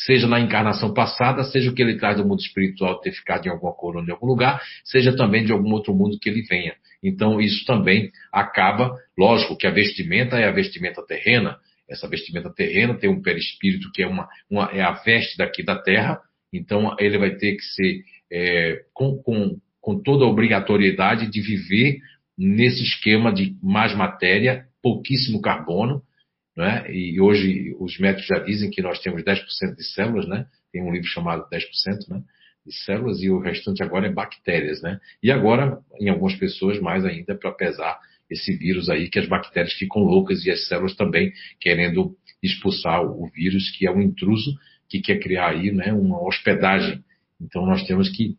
seja na encarnação passada, seja o que ele traz do mundo espiritual ter ficado em alguma coluna em algum lugar, seja também de algum outro mundo que ele venha. Então, isso também acaba, lógico que a vestimenta é a vestimenta terrena, essa vestimenta terrena tem um perispírito que é, uma, uma é a veste daqui da terra, então ele vai ter que ser é, com, com, com toda a obrigatoriedade de viver nesse esquema de mais matéria, pouquíssimo carbono, né? e hoje os médicos já dizem que nós temos 10% de células, né? tem um livro chamado 10%, né? de células e o restante agora é bactérias, né? E agora, em algumas pessoas, mais ainda para pesar esse vírus aí, que as bactérias ficam loucas e as células também querendo expulsar o vírus, que é um intruso que quer criar aí, né, uma hospedagem. Então nós temos que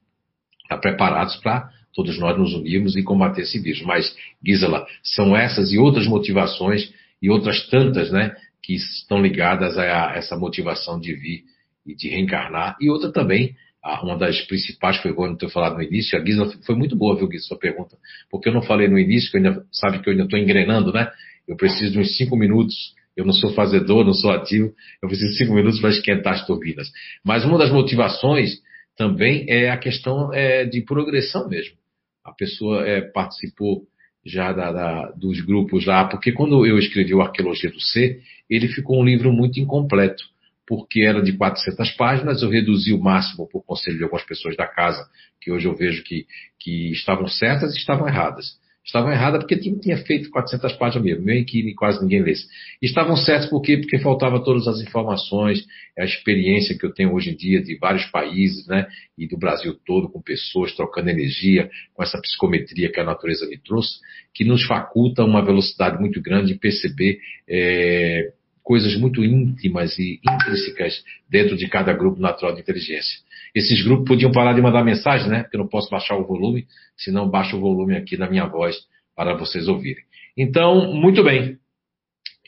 estar preparados para todos nós nos unirmos e combater esse vírus. Mas, Gisela, são essas e outras motivações e outras tantas, né, que estão ligadas a essa motivação de vir e de reencarnar. E outra também, uma das principais foi bom não ter falado no início, a Gisela foi muito boa, viu, Gisela, sua pergunta, porque eu não falei no início, que eu ainda, sabe que eu ainda estou engrenando, né? Eu preciso de uns cinco minutos eu não sou fazedor, não sou ativo, eu preciso de cinco minutos para esquentar as turbinas. Mas uma das motivações também é a questão é, de progressão mesmo. A pessoa é, participou já da, da, dos grupos lá, porque quando eu escrevi o Arqueologia do Ser, ele ficou um livro muito incompleto, porque era de 400 páginas, eu reduzi o máximo por conselho de algumas pessoas da casa, que hoje eu vejo que, que estavam certas e estavam erradas. Estavam erradas porque tinha, tinha feito 400 páginas mesmo, meio que quase ninguém lesse. estavam certos por quê? Porque faltava todas as informações, a experiência que eu tenho hoje em dia de vários países, né? E do Brasil todo, com pessoas trocando energia, com essa psicometria que a natureza me trouxe, que nos faculta uma velocidade muito grande de perceber é, coisas muito íntimas e intrínsecas dentro de cada grupo natural de inteligência. Esses grupos podiam parar de mandar mensagem, né? Porque eu não posso baixar o volume, senão baixo o volume aqui da minha voz para vocês ouvirem. Então, muito bem.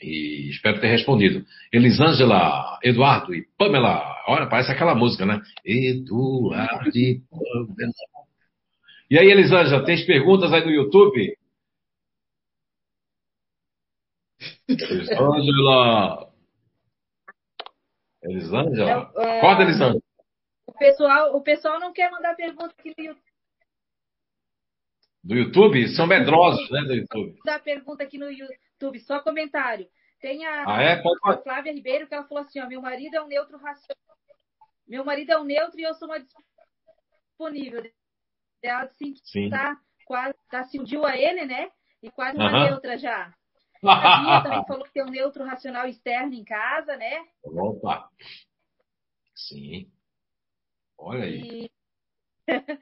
E espero ter respondido. Elisângela, Eduardo e Pamela. Olha, parece aquela música, né? Eduardo e Pamela. E aí, Elisângela, tens perguntas aí no YouTube? Elisângela. Elisângela? É, Acorda, Elisângela. O pessoal, o pessoal não quer mandar pergunta aqui no YouTube. Do YouTube? São medrosos, né, do YouTube. Mandar pergunta aqui no YouTube, só comentário. Tem a, ah, é? A Flávia Ribeiro que ela falou assim, ó, meu marido é um neutro racional. Meu marido é um neutro e eu sou uma disponível. Ela assim, Sim. tá quase, tá, se uniu a ele, né? E quase uma uh -huh. neutra já. A Bia também falou que tem um neutro racional externo em casa, né? Opa! Sim. Olha aí. E,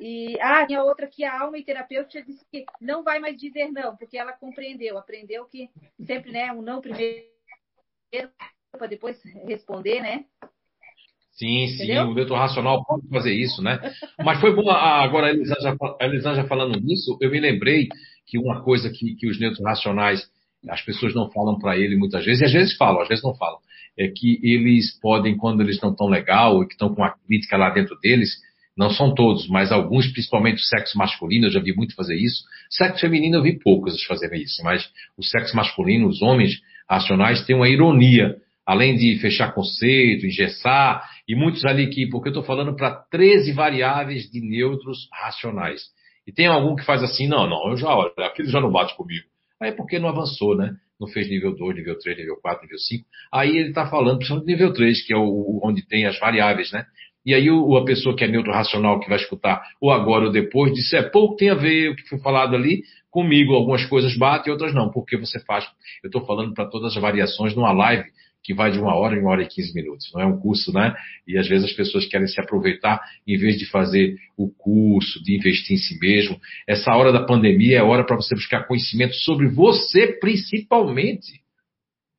e ah, tinha outra que a alma e terapeuta disse que não vai mais dizer não, porque ela compreendeu, aprendeu que sempre, né, um não primeiro para depois responder, né? Sim, sim, o neutro racional pode fazer isso, né? Mas foi bom, agora a Elisângela, a Elisângela falando nisso, eu me lembrei que uma coisa que, que os neutros racionais, as pessoas não falam para ele muitas vezes, e às vezes falam, às vezes não falam, é que eles podem, quando eles não estão legal e que estão com a crítica lá dentro deles, não são todos, mas alguns, principalmente o sexo masculino, eu já vi muito fazer isso. Sexo feminino eu vi poucos fazerem isso, mas o sexo masculino, os homens racionais têm uma ironia, além de fechar conceito, engessar, e muitos ali que, porque eu estou falando para 13 variáveis de neutros racionais. E tem algum que faz assim, não, não, eu já olho, aquilo já não bate comigo. Aí é porque não avançou, né? Não fez nível 2, nível 3, nível 4, nível 5. Aí ele está falando, principalmente nível 3, que é o, onde tem as variáveis, né? E aí o, a pessoa que é neutro racional, que vai escutar o agora ou depois, disse, é pouco tem a ver o que foi falado ali comigo. Algumas coisas batem, outras não. Porque você faz, eu estou falando para todas as variações numa live que vai de uma hora em uma hora e quinze minutos. Não é um curso, né? E às vezes as pessoas querem se aproveitar em vez de fazer o curso, de investir em si mesmo. Essa hora da pandemia é hora para você buscar conhecimento sobre você principalmente.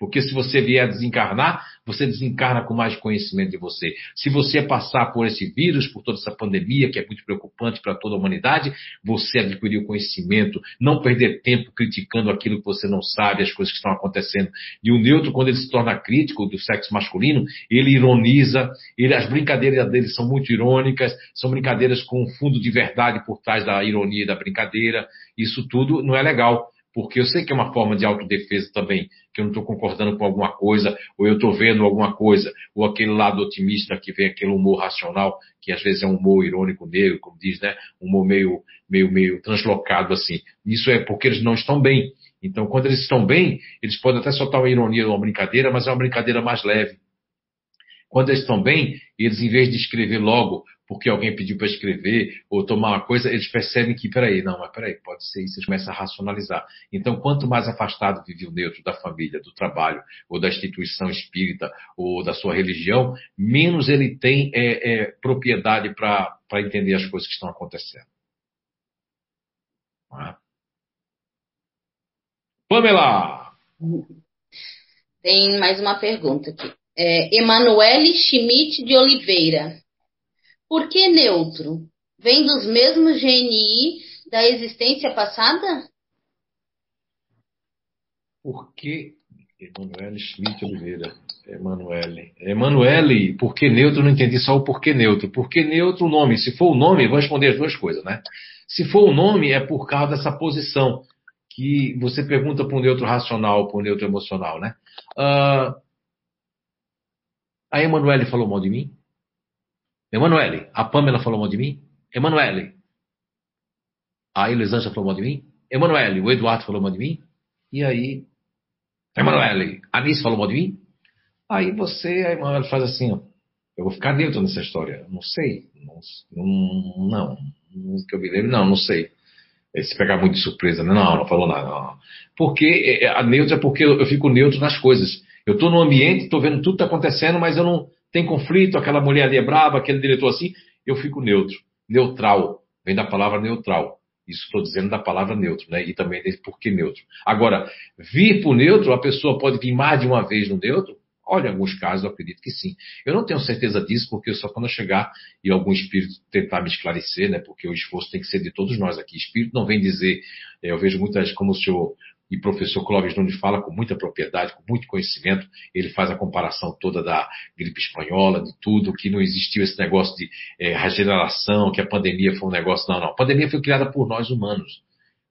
Porque se você vier desencarnar, você desencarna com mais conhecimento de você. Se você passar por esse vírus, por toda essa pandemia, que é muito preocupante para toda a humanidade, você adquiriu conhecimento, não perder tempo criticando aquilo que você não sabe, as coisas que estão acontecendo. E o neutro, quando ele se torna crítico do sexo masculino, ele ironiza, ele, as brincadeiras dele são muito irônicas, são brincadeiras com um fundo de verdade por trás da ironia e da brincadeira. Isso tudo não é legal porque eu sei que é uma forma de autodefesa também, que eu não estou concordando com alguma coisa, ou eu estou vendo alguma coisa, ou aquele lado otimista que vem aquele humor racional, que às vezes é um humor irônico negro, como diz, né? Um humor meio, meio, meio translocado assim. Isso é porque eles não estão bem. Então, quando eles estão bem, eles podem até soltar uma ironia ou uma brincadeira, mas é uma brincadeira mais leve. Quando eles estão bem, eles, em vez de escrever logo porque alguém pediu para escrever ou tomar uma coisa, eles percebem que, peraí, não, mas peraí, pode ser isso, eles começam a racionalizar. Então, quanto mais afastado vive o neutro da família, do trabalho, ou da instituição espírita, ou da sua religião, menos ele tem é, é, propriedade para entender as coisas que estão acontecendo. É? Pamela! Tem mais uma pergunta aqui. É, Emanuele Schmidt de Oliveira. Por que neutro? vem dos mesmos GNI da existência passada? Por que Emanuele Schmidt Oliveira? Emanuele. Emanuele, por que neutro? Não entendi só o porquê neutro. Por que neutro o nome? Se for o nome, vou responder as duas coisas, né? Se for o nome, é por causa dessa posição que você pergunta para o neutro racional, para o neutro emocional, né? Uh, a Emanuele falou mal de mim? Emanuele, a Pamela falou mal de mim? Emanuele, a Elisângela falou mal de mim? Emanuele, o Eduardo falou mal de mim? E aí, Emanuele, a Nice falou mal de mim? Aí você, a Emanuele faz assim, ó, eu vou ficar neutro nessa história. Não sei, não, não, não, que eu me lembro, não, não sei. Se pegar muito de surpresa, né? não, não falou nada. Não. Porque é, é, a neutro é porque eu fico neutro nas coisas. Eu estou no ambiente, estou vendo tudo que está acontecendo, mas eu não tenho conflito, aquela mulher ali é brava, aquele diretor assim, eu fico neutro. Neutral, vem da palavra neutral. Isso estou dizendo da palavra neutro, né? E também desse porquê neutro. Agora, vir para o neutro, a pessoa pode vir mais de uma vez no neutro? Olha, em alguns casos eu acredito que sim. Eu não tenho certeza disso, porque só quando eu chegar e algum espírito tentar me esclarecer, né? Porque o esforço tem que ser de todos nós aqui. Espírito não vem dizer, é, eu vejo muitas, como o senhor e professor Clóvis Nunes fala com muita propriedade, com muito conhecimento, ele faz a comparação toda da gripe espanhola, de tudo, que não existiu esse negócio de é, regeneração, que a pandemia foi um negócio. Não, não. A pandemia foi criada por nós humanos.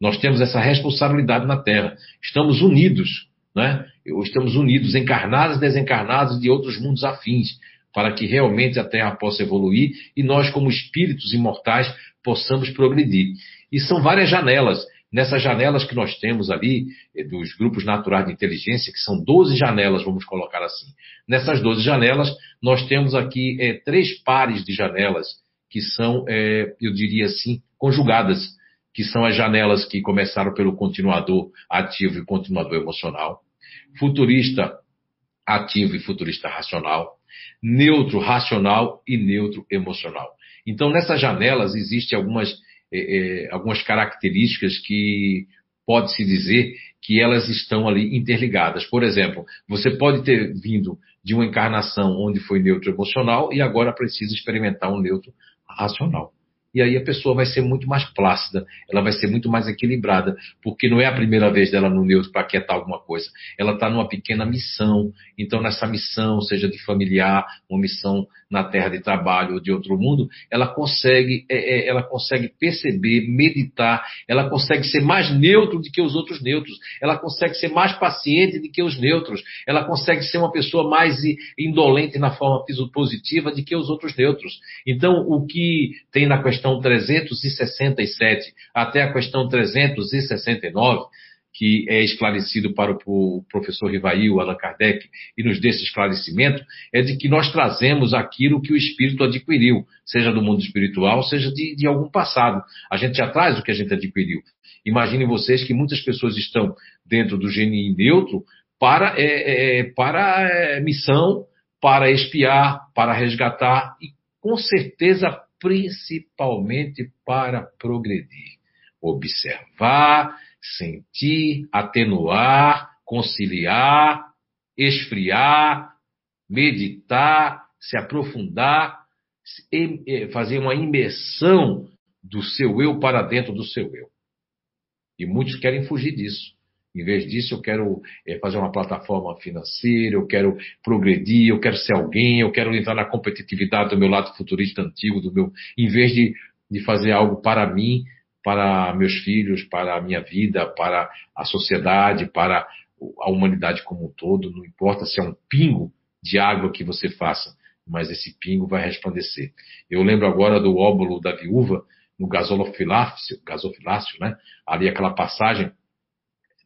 Nós temos essa responsabilidade na Terra. Estamos unidos, né? Estamos unidos, encarnados desencarnados de outros mundos afins, para que realmente a Terra possa evoluir e nós, como espíritos imortais, possamos progredir. E são várias janelas nessas janelas que nós temos ali, eh, dos grupos naturais de inteligência, que são 12 janelas, vamos colocar assim. Nessas 12 janelas, nós temos aqui é, três pares de janelas que são, é, eu diria assim, conjugadas, que são as janelas que começaram pelo continuador ativo e continuador emocional, futurista ativo e futurista racional, neutro racional e neutro emocional. Então, nessas janelas existem algumas é, é, algumas características que pode-se dizer que elas estão ali interligadas. Por exemplo, você pode ter vindo de uma encarnação onde foi neutro emocional e agora precisa experimentar um neutro racional. E aí a pessoa vai ser muito mais plácida, ela vai ser muito mais equilibrada, porque não é a primeira vez dela no neutro para quietar alguma coisa. Ela está numa pequena missão. Então, nessa missão, seja de familiar, uma missão na terra de trabalho ou de outro mundo, ela consegue, é, é, ela consegue perceber, meditar, ela consegue ser mais neutro do que os outros neutros, ela consegue ser mais paciente do que os neutros, ela consegue ser uma pessoa mais indolente na forma positiva do que os outros neutros. Então, o que tem na questão 367 até a questão 369, que é esclarecido para o professor Rivail, Allan Kardec, e nos desse esclarecimento, é de que nós trazemos aquilo que o espírito adquiriu, seja do mundo espiritual, seja de, de algum passado. A gente já traz o que a gente adquiriu. Imaginem vocês que muitas pessoas estão dentro do GNI neutro para, é, é, é, para é, missão, para espiar, para resgatar e, com certeza, principalmente para progredir. Observar, sentir, atenuar, conciliar, esfriar, meditar, se aprofundar, fazer uma imersão do seu eu para dentro do seu eu. E muitos querem fugir disso. Em vez disso, eu quero é, fazer uma plataforma financeira, eu quero progredir, eu quero ser alguém, eu quero entrar na competitividade do meu lado futurista antigo, do meu, em vez de, de fazer algo para mim, para meus filhos, para a minha vida, para a sociedade, para a humanidade como um todo. Não importa se é um pingo de água que você faça, mas esse pingo vai resplandecer. Eu lembro agora do óbolo da viúva no gasofilácio, gasofilácio, né? Ali aquela passagem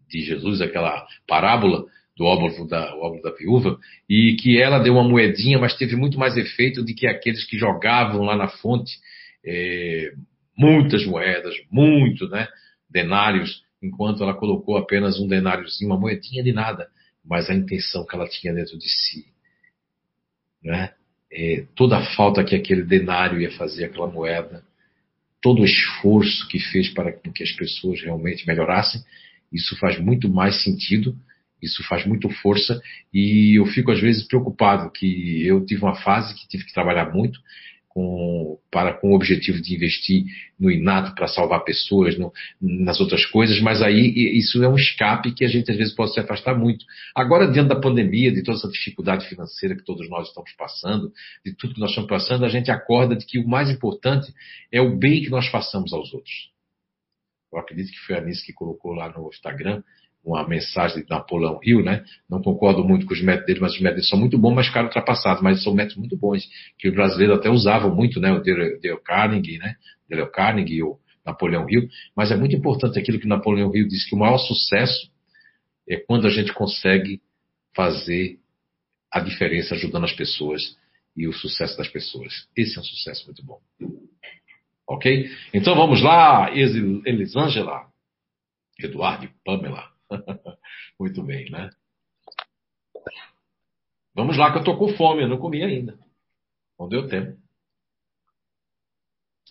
de Jesus, aquela parábola do óbolo da, óbolo da viúva, e que ela deu uma moedinha, mas teve muito mais efeito do que aqueles que jogavam lá na fonte é, muitas moedas, muito, né? Denários, enquanto ela colocou apenas um denáriozinho, uma moedinha de nada, mas a intenção que ela tinha dentro de si, né? É, toda a falta que aquele denário ia fazer, aquela moeda, todo o esforço que fez para que as pessoas realmente melhorassem, isso faz muito mais sentido, isso faz muito força e eu fico às vezes preocupado que eu tive uma fase que tive que trabalhar muito com, para, com o objetivo de investir no inato para salvar pessoas, no, nas outras coisas, mas aí isso é um escape que a gente às vezes pode se afastar muito. Agora, diante da pandemia, de toda essa dificuldade financeira que todos nós estamos passando, de tudo que nós estamos passando, a gente acorda de que o mais importante é o bem que nós façamos aos outros. Eu acredito que foi a Anice que colocou lá no Instagram, uma mensagem de Napoleão Hill, né? Não concordo muito com os métodos dele, mas os métodos são muito bons, mas ficaram ultrapassados. Mas são métodos muito bons, que os brasileiros até usavam muito, né? O Dale Carnegie, né? Dale Carnegie, o Napoleão Hill. Mas é muito importante aquilo que Napoleão Hill disse, que o maior sucesso é quando a gente consegue fazer a diferença ajudando as pessoas e o sucesso das pessoas. Esse é um sucesso muito bom. Ok? Então vamos lá, Elisângela, Eduardo e Pamela. Muito bem, né? Vamos lá, que eu tô com fome, eu não comi ainda. Não deu tempo.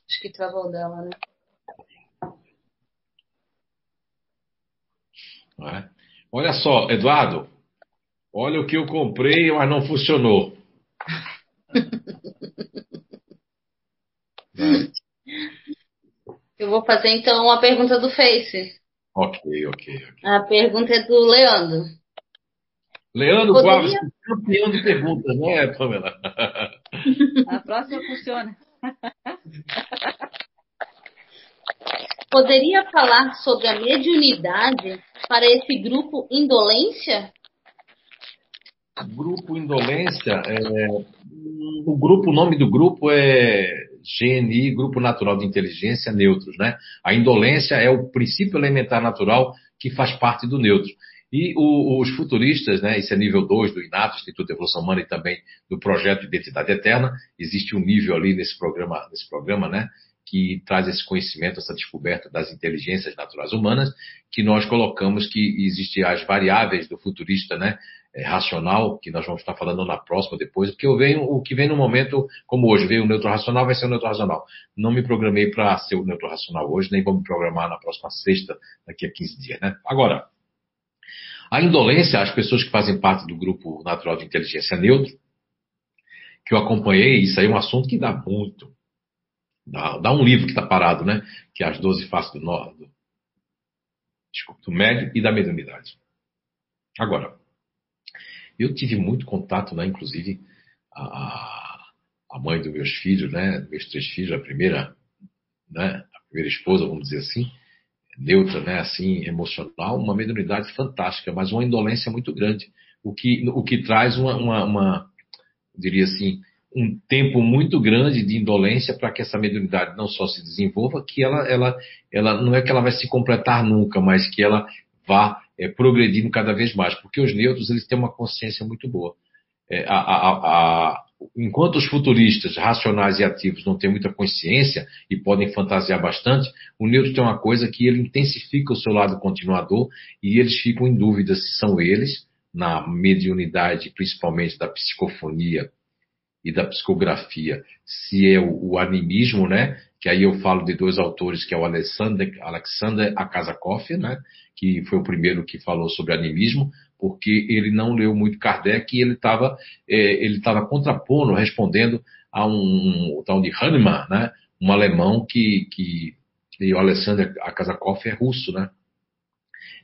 Acho que travou dela, né? É? Olha só, Eduardo, olha o que eu comprei, mas não funcionou. Eu vou fazer então uma pergunta do Face. Ok, ok, ok. A pergunta é do Leandro. Leandro Poderia... campeão de perguntas, né, Pamela? A próxima funciona. Poderia falar sobre a mediunidade para esse grupo Indolência? Grupo Indolência, é, o grupo, o nome do grupo é GNI, Grupo Natural de Inteligência Neutros, né? A indolência é o princípio elementar natural que faz parte do neutro. E o, os futuristas, né, esse é nível 2 do INATO, Instituto de Evolução Humana, e também do projeto Identidade Eterna, existe um nível ali nesse programa, nesse programa, né, que traz esse conhecimento, essa descoberta das inteligências naturais humanas, que nós colocamos que existem as variáveis do futurista, né, é, racional, que nós vamos estar falando na próxima depois, porque eu venho, o que vem no momento, como hoje, veio o neutro racional, vai ser o neutro racional. Não me programei para ser o neutro racional hoje, nem vou me programar na próxima sexta, daqui a 15 dias, né? Agora, a indolência, as pessoas que fazem parte do grupo natural de inteligência neutro, que eu acompanhei, isso aí é um assunto que dá muito. Dá, dá um livro que está parado, né? Que é As 12 Faces do Norte, desculpa, do médio e da mediunidade. Agora, eu tive muito contato, né? Inclusive, a, a mãe dos meus filhos, né? Meus três filhos, a primeira, né? A primeira esposa, vamos dizer assim, neutra, né? Assim, emocional, uma mediunidade fantástica, mas uma indolência muito grande. O que, o que traz uma, uma, uma diria assim, um tempo muito grande de indolência para que essa mediunidade não só se desenvolva, que ela, ela, ela não é que ela vai se completar nunca, mas que ela vá é, progredindo cada vez mais, porque os neutros eles têm uma consciência muito boa. É, a, a, a, enquanto os futuristas racionais e ativos não têm muita consciência e podem fantasiar bastante, o neutro tem uma coisa que ele intensifica o seu lado continuador e eles ficam em dúvida se são eles, na mediunidade principalmente da psicofonia e da psicografia, se é o, o animismo, né? Que aí eu falo de dois autores, que é o Alexander, Alexander Akazakov, né? Que foi o primeiro que falou sobre animismo, porque ele não leu muito Kardec e ele estava é, ele estava contrapondo, respondendo a um, um tal de Hahnemann, né? Um alemão que, que e o Alexander Akazakov é russo, né?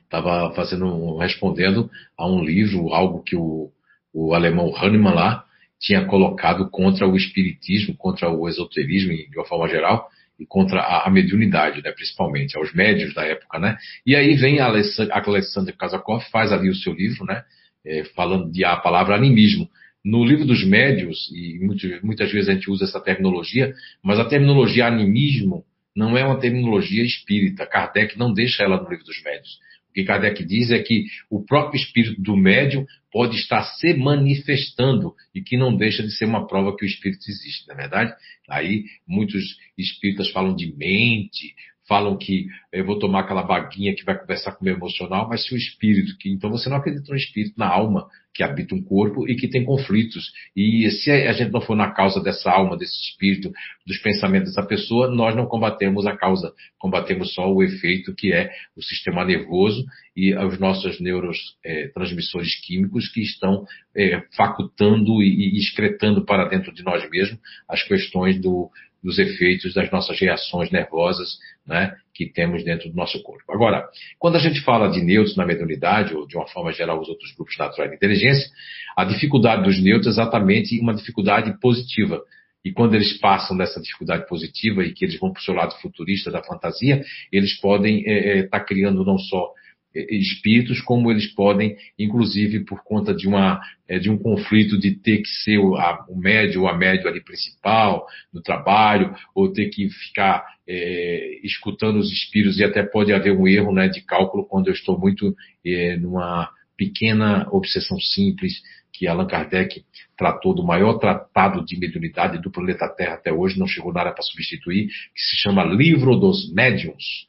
Estava fazendo, respondendo a um livro, algo que o, o alemão Hahnemann lá tinha colocado contra o espiritismo, contra o esoterismo de uma forma geral e contra a, a mediunidade, né, principalmente, aos médios da época, né? E aí vem a Alexandre Kazakov, faz ali o seu livro, né, é, falando de a palavra animismo. No livro dos médios, e muitas vezes a gente usa essa terminologia, mas a terminologia animismo não é uma terminologia espírita. Kardec não deixa ela no livro dos médios. O que Kardec diz é que o próprio espírito do médium pode estar se manifestando e que não deixa de ser uma prova que o espírito existe, não é verdade? Aí muitos espíritas falam de mente, falam que eu vou tomar aquela baguinha que vai conversar com o meu emocional, mas se o espírito, que então você não acredita no espírito, na alma que habita um corpo e que tem conflitos. E se a gente não for na causa dessa alma, desse espírito, dos pensamentos dessa pessoa, nós não combatemos a causa, combatemos só o efeito que é o sistema nervoso e os nossos neurotransmissores químicos que estão é, facultando e excretando para dentro de nós mesmos as questões do, dos efeitos das nossas reações nervosas né, que temos dentro do nosso corpo. Agora, quando a gente fala de neutros na mediunidade, ou de uma forma geral os outros grupos naturais de inteligência, a dificuldade dos neutros é exatamente uma dificuldade positiva. E quando eles passam dessa dificuldade positiva e que eles vão para o seu lado futurista da fantasia, eles podem estar é, é, tá criando não só espíritos, como eles podem, inclusive por conta de, uma, é, de um conflito de ter que ser o, médio ou a médio ali principal no trabalho, ou ter que ficar é, escutando os espíritos, e até pode haver um erro né, de cálculo quando eu estou muito é, numa pequena obsessão simples que Allan Kardec tratou do maior tratado de mediunidade do planeta Terra até hoje, não chegou nada para substituir, que se chama Livro dos Médiuns.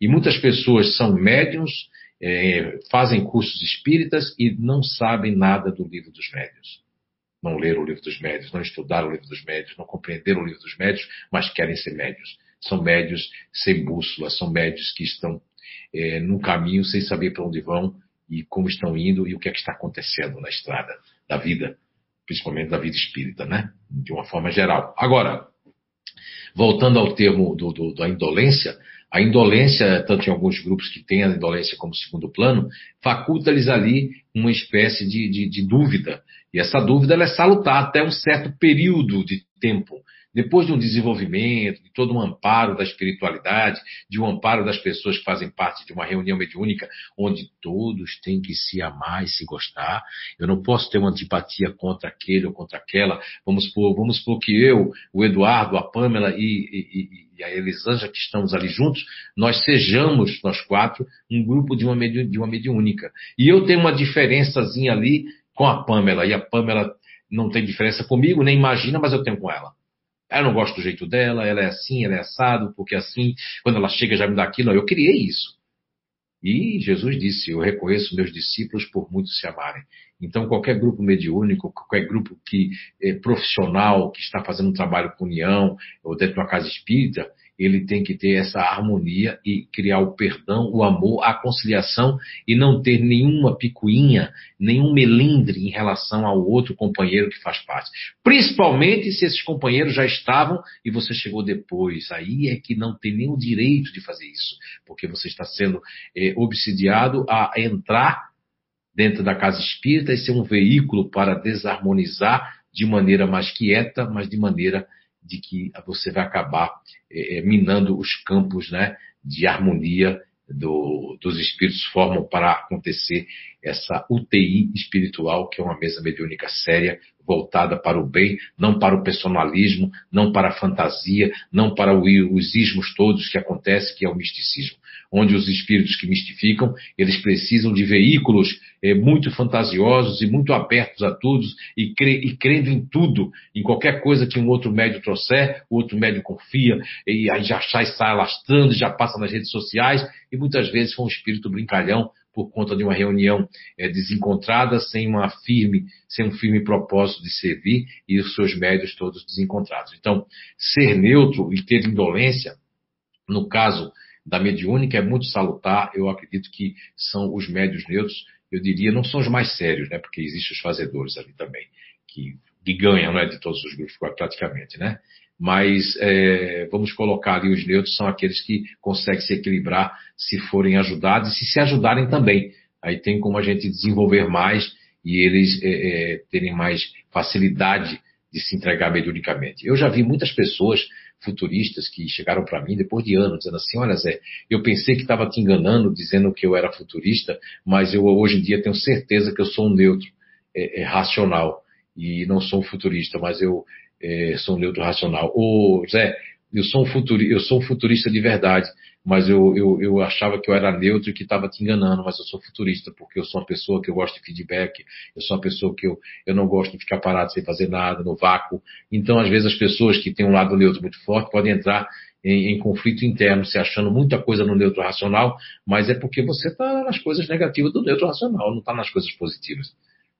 E muitas pessoas são médiums é, fazem cursos espíritas e não sabem nada do livro dos médios. Não leram o livro dos médios, não estudaram o livro dos médios, não compreenderam o livro dos médios, mas querem ser médios. São médios sem bússola, são médios que estão é, num caminho sem saber para onde vão e como estão indo e o que é que está acontecendo na estrada da vida, principalmente da vida espírita, né? De uma forma geral. Agora, voltando ao termo do, do, da indolência, a indolência, tanto em alguns grupos que têm a indolência como segundo plano, faculta-lhes ali uma espécie de, de, de, dúvida. E essa dúvida é salutar até um certo período de tempo. Depois de um desenvolvimento, de todo um amparo da espiritualidade, de um amparo das pessoas que fazem parte de uma reunião mediúnica, onde todos têm que se amar e se gostar, eu não posso ter uma antipatia contra aquele ou contra aquela. Vamos supor, vamos supor que eu, o Eduardo, a Pamela e, e, e a Elisângela, que estamos ali juntos, nós sejamos, nós quatro, um grupo de uma, de uma mediúnica. E eu tenho uma diferençazinha ali com a Pamela, e a Pamela não tem diferença comigo, nem imagina, mas eu tenho com ela. Eu não gosto do jeito dela, ela é assim, ela é assado, porque assim, quando ela chega já me dá aquilo. Eu criei isso. E Jesus disse: Eu reconheço meus discípulos por muitos se amarem. Então, qualquer grupo mediúnico, qualquer grupo que é profissional, que está fazendo um trabalho com união, ou dentro de uma casa espírita, ele tem que ter essa harmonia e criar o perdão, o amor, a conciliação e não ter nenhuma picuinha, nenhum melindre em relação ao outro companheiro que faz parte. Principalmente se esses companheiros já estavam e você chegou depois. Aí é que não tem nenhum direito de fazer isso, porque você está sendo é, obsidiado a entrar dentro da casa espírita e ser um veículo para desarmonizar de maneira mais quieta, mas de maneira de que você vai acabar é, minando os campos né, de harmonia do, dos espíritos formam para acontecer essa UTI espiritual, que é uma mesa mediúnica séria, voltada para o bem, não para o personalismo, não para a fantasia, não para os ismos todos que acontecem, que é o misticismo. Onde os espíritos que mistificam, eles precisam de veículos é, muito fantasiosos e muito abertos a todos e, cre e, crendo em tudo, em qualquer coisa que um outro médio trouxer, o outro médio confia, e aí já sai alastrando, já passa nas redes sociais, e muitas vezes foi um espírito brincalhão por conta de uma reunião é, desencontrada, sem uma firme, sem um firme propósito de servir e os seus médios todos desencontrados. Então, ser neutro e ter indolência, no caso da mediúnica é muito salutar. Eu acredito que são os médios neutros, eu diria, não são os mais sérios, né? Porque existem os fazedores ali também, que, que ganham, né? De todos os grupos praticamente, né? Mas é, vamos colocar ali os neutros são aqueles que conseguem se equilibrar se forem ajudados e se se ajudarem também. Aí tem como a gente desenvolver mais e eles é, é, terem mais facilidade de se entregar mediunicamente. Eu já vi muitas pessoas futuristas que chegaram para mim depois de anos, dizendo assim: Olha, Zé, eu pensei que estava te enganando dizendo que eu era futurista, mas eu hoje em dia tenho certeza que eu sou um neutro é, é, racional e não sou um futurista, mas eu é, sou um neutro racional. Ô, Zé, eu sou um futurista, eu sou um futurista de verdade, mas eu, eu, eu achava que eu era neutro e que estava te enganando, mas eu sou futurista, porque eu sou uma pessoa que eu gosto de feedback, eu sou uma pessoa que eu, eu não gosto de ficar parado sem fazer nada, no vácuo. Então, às vezes, as pessoas que têm um lado neutro muito forte podem entrar em, em, conflito interno, se achando muita coisa no neutro racional, mas é porque você está nas coisas negativas do neutro racional, não está nas coisas positivas.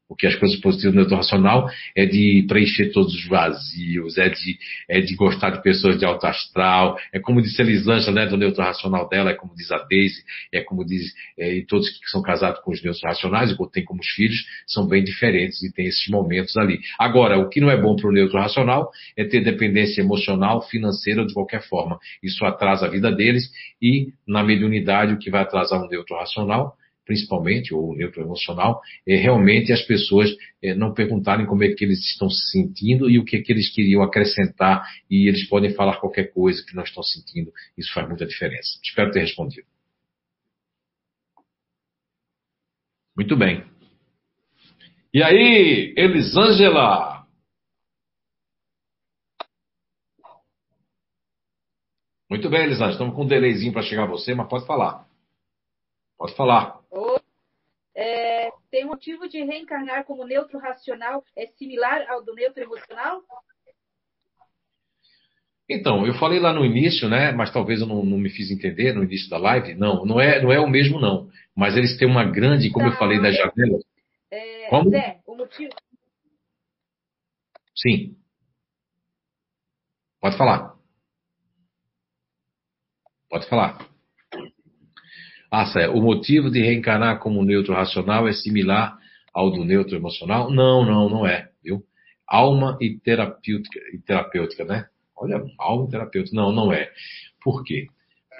Porque as coisas positivas do neutro racional é de preencher todos os vazios, é de, é de gostar de pessoas de alto astral, é como disse a Elisângela, né, do neutro racional dela, é como diz a Daisy, é como diz, é, e todos que são casados com os neutros racionais, ou têm como os filhos, são bem diferentes e tem esses momentos ali. Agora, o que não é bom para o neutro racional é ter dependência emocional, financeira, de qualquer forma. Isso atrasa a vida deles e, na mediunidade, o que vai atrasar um neutro racional principalmente, ou neutro emocional, é realmente as pessoas é, não perguntarem como é que eles estão se sentindo e o que é que eles queriam acrescentar, e eles podem falar qualquer coisa que não estão sentindo. Isso faz muita diferença. Espero ter respondido. Muito bem. E aí, Elisângela? Muito bem, Elisângela. Estamos com um delayzinho para chegar a você, mas pode falar. Pode falar. É, tem motivo de reencarnar como neutro racional é similar ao do neutro emocional? Então, eu falei lá no início, né? Mas talvez eu não, não, me fiz entender no início da live. Não, não é, não é o mesmo, não. Mas eles têm uma grande, como tá. eu falei das janelas. É, como? Zé, o motivo. Sim. Pode falar. Pode falar. Ah. O motivo de reencarnar como neutro racional é similar ao do neutro emocional? Não, não, não é, viu? Alma e terapêutica, e terapêutica né? Olha, alma e terapêutica. Não, não é. Por quê?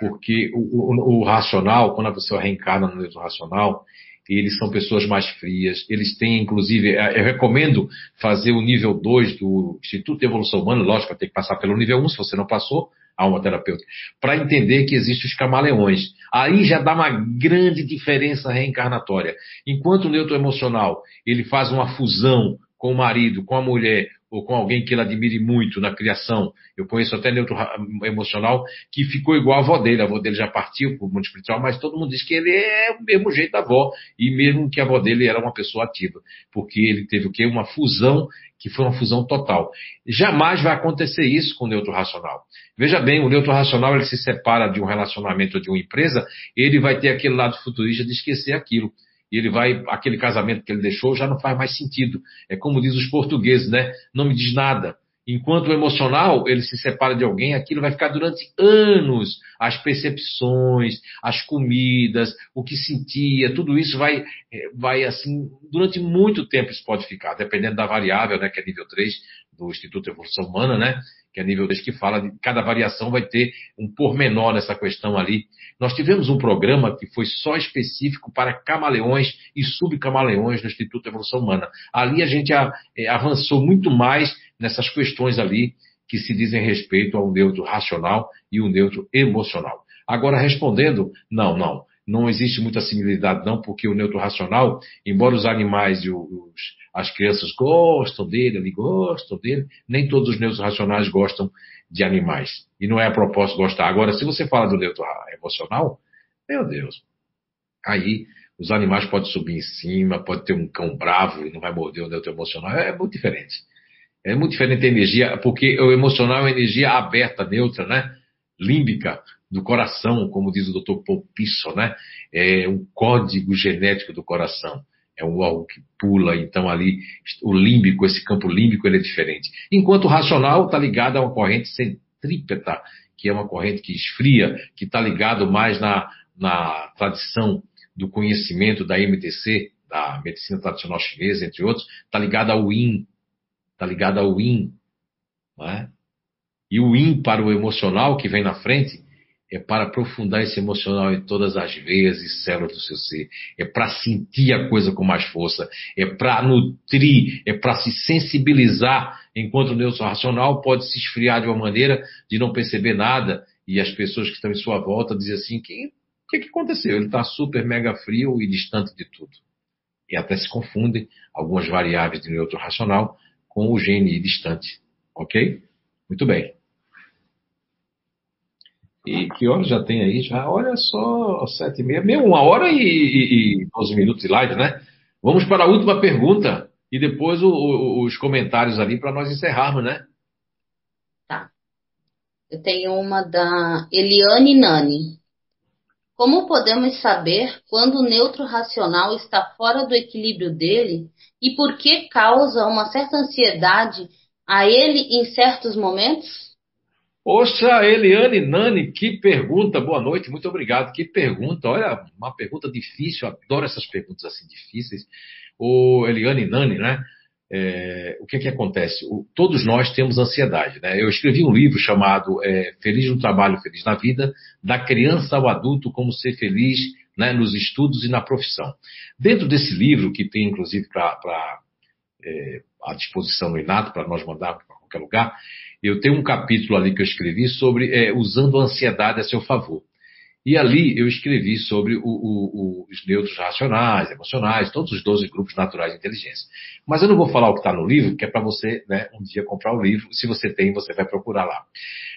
Porque o, o, o racional, quando a pessoa reencarna no neutro racional, eles são pessoas mais frias, eles têm, inclusive, é, eu recomendo fazer o nível 2 do Instituto de Evolução Humana, lógico, ter que passar pelo nível 1, um, se você não passou, alma terapêutica, para entender que existem os camaleões. Aí já dá uma grande diferença reencarnatória. Enquanto o neutro emocional ele faz uma fusão com o marido, com a mulher, ou com alguém que ele admire muito na criação. Eu conheço até neutro emocional que ficou igual a avó dele. A avó dele já partiu para o mundo espiritual, mas todo mundo diz que ele é o mesmo jeito da avó. E mesmo que a avó dele era uma pessoa ativa. Porque ele teve o quê? Uma fusão que foi uma fusão total. Jamais vai acontecer isso com o neutro racional. Veja bem, o neutro racional ele se separa de um relacionamento ou de uma empresa, ele vai ter aquele lado futurista de esquecer aquilo e ele vai, aquele casamento que ele deixou já não faz mais sentido. É como diz os portugueses, né? Não me diz nada. Enquanto o emocional, ele se separa de alguém, aquilo vai ficar durante anos. As percepções, as comidas, o que sentia, tudo isso vai, eh, vai assim, durante muito tempo isso pode ficar, dependendo da variável, né, que é nível 3 do Instituto de Evolução Humana, né? Que é nível 2, que fala de cada variação vai ter um pormenor nessa questão ali. Nós tivemos um programa que foi só específico para camaleões e subcamaleões no Instituto de Evolução Humana. Ali a gente é, avançou muito mais nessas questões ali que se dizem respeito ao neutro racional e o neutro emocional. Agora, respondendo, não, não. Não existe muita similaridade, não, porque o neutro racional, embora os animais e os, as crianças gostam dele, ali gostam dele, nem todos os neutros racionais gostam de animais. E não é a propósito gostar. Agora, se você fala do neutro emocional, meu Deus, aí os animais podem subir em cima, pode ter um cão bravo e não vai morder o neutro emocional. É muito diferente. É muito diferente a energia, porque o emocional é uma energia aberta, neutra, né? Límbica, do coração, como diz o Dr. Paul Pisson, né? É um código genético do coração é um algo que pula, então ali o límbico, esse campo límbico, ele é diferente. Enquanto o racional está ligado a uma corrente centrípeta, que é uma corrente que esfria, que está ligado mais na, na tradição do conhecimento da MTC, da medicina tradicional chinesa, entre outros, está ligado ao Yin, está ligado ao Yin, é? E o Yin para o emocional que vem na frente é para aprofundar esse emocional em todas as veias e células do seu ser, é para sentir a coisa com mais força, é para nutrir, é para se sensibilizar, enquanto o neutro racional pode se esfriar de uma maneira de não perceber nada e as pessoas que estão em sua volta dizem assim, que o que, que aconteceu? Ele está super mega frio e distante de tudo. E até se confundem algumas variáveis de neutro racional com o GNI distante. Ok? Muito bem. E que hora já tem aí? Já, olha só, sete e meia, meio uma hora e, e, e 12 minutos de live, né? Vamos para a última pergunta e depois o, o, os comentários ali para nós encerrarmos, né? Tá. Eu tenho uma da Eliane Nani. Como podemos saber quando o neutro racional está fora do equilíbrio dele e por que causa uma certa ansiedade a ele em certos momentos? Poxa, Eliane Nani, que pergunta. Boa noite, muito obrigado. Que pergunta. Olha, uma pergunta difícil. Adoro essas perguntas assim difíceis. O Eliane Nani, né? É, o que que acontece? O, todos nós temos ansiedade, né? Eu escrevi um livro chamado é, Feliz no Trabalho, Feliz na Vida, da criança ao adulto, como ser feliz né, nos estudos e na profissão. Dentro desse livro, que tem inclusive para é, à disposição no Inato, para nós mandar para qualquer lugar, eu tenho um capítulo ali que eu escrevi sobre é, usando a ansiedade a seu favor. E ali eu escrevi sobre o, o, os neutros racionais, emocionais, todos os 12 grupos naturais de inteligência. Mas eu não vou falar o que está no livro, que é para você né, um dia comprar o livro. Se você tem, você vai procurar lá.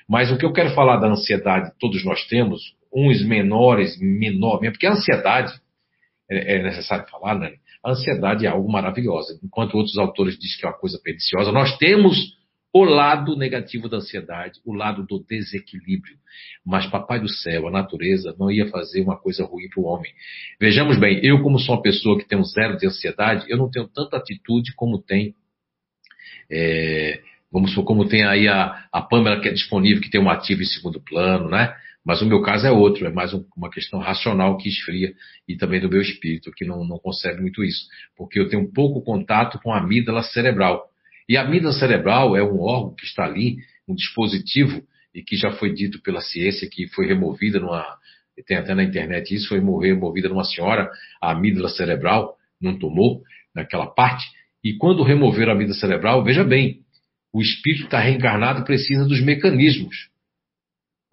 Mas o que eu quero falar da ansiedade, todos nós temos, uns menores, menor mesmo, porque a ansiedade, é, é necessário falar, né? A ansiedade é algo maravilhoso. Enquanto outros autores dizem que é uma coisa perniciosa, nós temos o lado negativo da ansiedade, o lado do desequilíbrio. Mas Papai do Céu, a natureza, não ia fazer uma coisa ruim para o homem. Vejamos bem, eu como sou uma pessoa que tem um zero de ansiedade, eu não tenho tanta atitude como tem, é, vamos supor, como tem aí a, a Pâmela que é disponível, que tem um ativo em segundo plano, né? Mas o meu caso é outro, é mais um, uma questão racional que esfria e também do meu espírito, que não, não consegue muito isso. Porque eu tenho pouco contato com a amígdala cerebral. E a amígdala cerebral é um órgão que está ali, um dispositivo, e que já foi dito pela ciência que foi removida numa. Tem até na internet isso, foi removida numa senhora, a amígdala cerebral, num tumor, naquela parte. E quando remover a amígdala cerebral, veja bem, o espírito está reencarnado precisa dos mecanismos.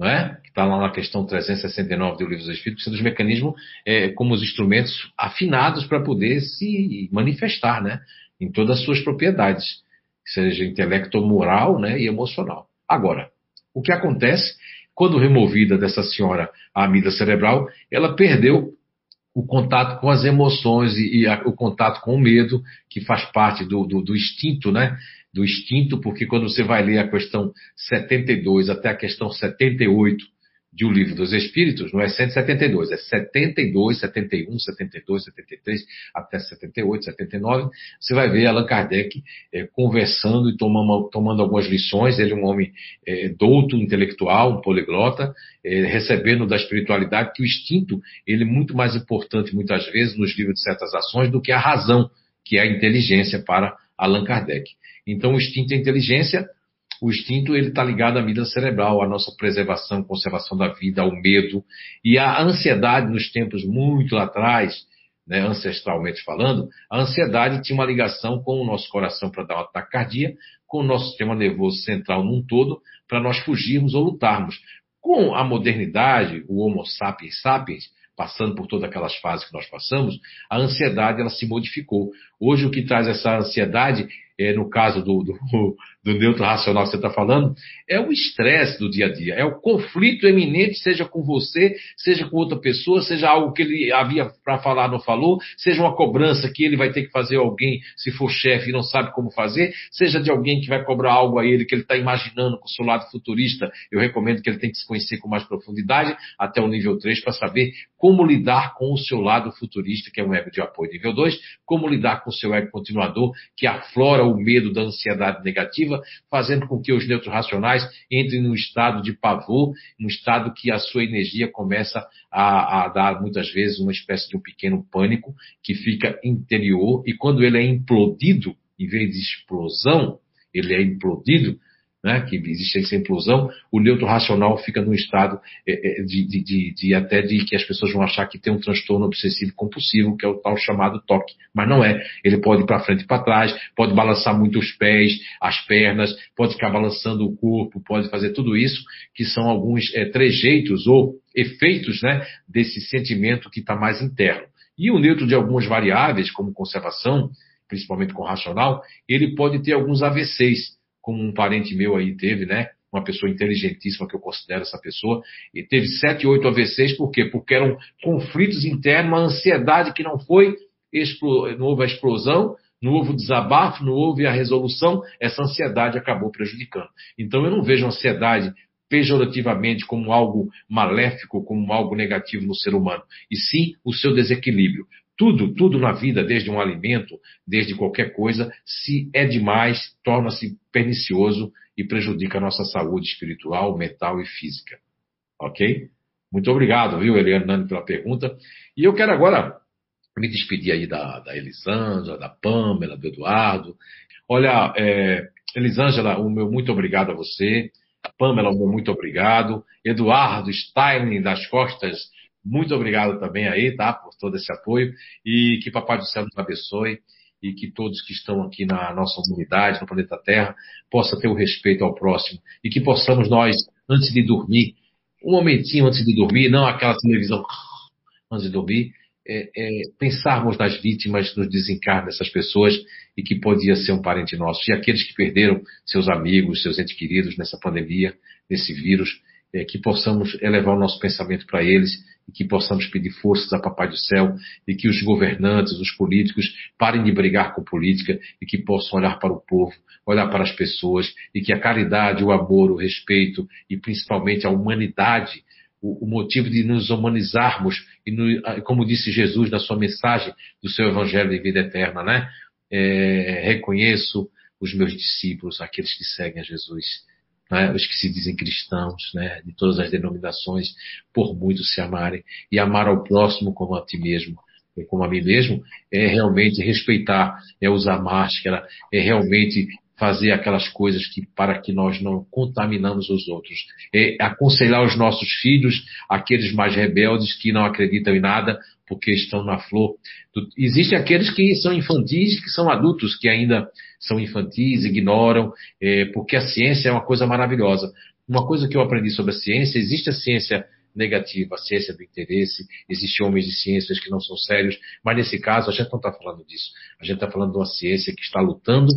Não é? Que está lá na questão 369 do Livro dos Espíritos, precisa dos mecanismos é, como os instrumentos afinados para poder se manifestar né? em todas as suas propriedades seja intelecto moral né, e emocional. Agora, o que acontece quando removida dessa senhora a amígdala cerebral, ela perdeu o contato com as emoções e, e a, o contato com o medo, que faz parte do, do, do instinto, né? Do instinto, porque quando você vai ler a questão 72 até a questão 78 de O Livro dos Espíritos, não é 172, é 72, 71, 72, 73, até 78, 79. Você vai ver Allan Kardec é, conversando e tomando, tomando, algumas lições. Ele é um homem é, douto, intelectual, um poliglota, é, recebendo da espiritualidade que o instinto ele é muito mais importante, muitas vezes, nos livros de certas ações do que a razão, que é a inteligência para Allan Kardec. Então, o instinto e a inteligência o instinto ele está ligado à vida cerebral, à nossa preservação, conservação da vida, ao medo e à ansiedade nos tempos muito lá atrás, né, ancestralmente falando, a ansiedade tinha uma ligação com o nosso coração para dar um ataque cardíaco, com o nosso sistema nervoso central num todo, para nós fugirmos ou lutarmos. Com a modernidade, o Homo sapiens sapiens, passando por todas aquelas fases que nós passamos, a ansiedade ela se modificou. Hoje o que traz essa ansiedade é, no caso do, do, do neutro racional que você está falando, é o estresse do dia a dia, é o conflito eminente, seja com você, seja com outra pessoa, seja algo que ele havia para falar, não falou, seja uma cobrança que ele vai ter que fazer alguém, se for chefe e não sabe como fazer, seja de alguém que vai cobrar algo a ele que ele está imaginando com o seu lado futurista. Eu recomendo que ele tenha que se conhecer com mais profundidade, até o nível 3, para saber como lidar com o seu lado futurista, que é um ego de apoio. Nível 2, como lidar com o seu ego continuador, que aflora o medo da ansiedade negativa, fazendo com que os neutros racionais entrem num estado de pavor, num estado que a sua energia começa a, a dar muitas vezes uma espécie de um pequeno pânico que fica interior. E quando ele é implodido, em vez de explosão, ele é implodido, né, que existe essa implosão, o neutro racional fica num estado é, é, de, de, de, de, até de que as pessoas vão achar que tem um transtorno obsessivo compulsivo, que é o tal chamado toque. Mas não é. Ele pode ir para frente e para trás, pode balançar muito os pés, as pernas, pode ficar balançando o corpo, pode fazer tudo isso, que são alguns é, trejeitos ou efeitos né, desse sentimento que está mais interno. E o neutro de algumas variáveis, como conservação, principalmente com racional, ele pode ter alguns AVCs, como um parente meu aí teve, né? uma pessoa inteligentíssima que eu considero essa pessoa, e teve sete, oito AVCs, por quê? Porque eram conflitos internos, uma ansiedade que não foi, não houve a explosão, não houve o desabafo, não houve a resolução, essa ansiedade acabou prejudicando. Então eu não vejo ansiedade pejorativamente como algo maléfico, como algo negativo no ser humano, e sim o seu desequilíbrio. Tudo, tudo na vida, desde um alimento, desde qualquer coisa, se é demais, torna-se pernicioso e prejudica a nossa saúde espiritual, mental e física. Ok? Muito obrigado, viu, Eliane Nani, pela pergunta. E eu quero agora me despedir aí da, da Elisângela, da Pamela, do Eduardo. Olha, é, Elisângela, o meu muito obrigado a você. Pamela, o meu muito obrigado. Eduardo Stein das Costas, muito obrigado também aí, tá? Por todo esse apoio. E que Papai do Céu nos abençoe e que todos que estão aqui na nossa humanidade, no planeta Terra, possa ter o respeito ao próximo e que possamos nós, antes de dormir, um momentinho antes de dormir, não aquela televisão antes de dormir, é, é, pensarmos nas vítimas, nos desencarnes dessas pessoas e que podia ser um parente nosso. E aqueles que perderam seus amigos, seus entes queridos nessa pandemia, nesse vírus, é, que possamos elevar o nosso pensamento para eles e que possamos pedir forças a Papai do Céu e que os governantes, os políticos parem de brigar com política e que possam olhar para o povo, olhar para as pessoas e que a caridade, o amor, o respeito e principalmente a humanidade o, motivo de nos humanizarmos, e no, como disse Jesus na sua mensagem do seu Evangelho de vida eterna, né? É, reconheço os meus discípulos, aqueles que seguem a Jesus, né? os que se dizem cristãos, né? de todas as denominações, por muito se amarem, e amar ao próximo como a ti mesmo, como a mim mesmo, é realmente respeitar, é usar máscara, é realmente fazer aquelas coisas que para que nós não contaminamos os outros. É aconselhar os nossos filhos, aqueles mais rebeldes que não acreditam em nada porque estão na flor. Existem aqueles que são infantis, que são adultos, que ainda são infantis, ignoram, é, porque a ciência é uma coisa maravilhosa. Uma coisa que eu aprendi sobre a ciência, existe a ciência negativa, a ciência do interesse, existem homens de ciências que não são sérios, mas nesse caso a gente não está falando disso. A gente está falando de uma ciência que está lutando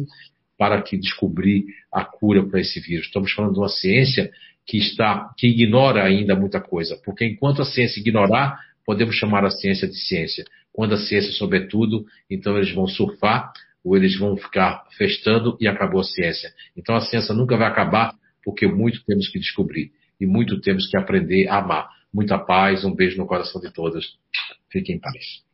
para que descobrir a cura para esse vírus. Estamos falando de uma ciência que está que ignora ainda muita coisa, porque enquanto a ciência ignorar, podemos chamar a ciência de ciência. Quando a ciência souber tudo, então eles vão surfar ou eles vão ficar festando e acabou a ciência. Então a ciência nunca vai acabar porque muito temos que descobrir e muito temos que aprender a amar. Muita paz, um beijo no coração de todos. Fiquem em paz.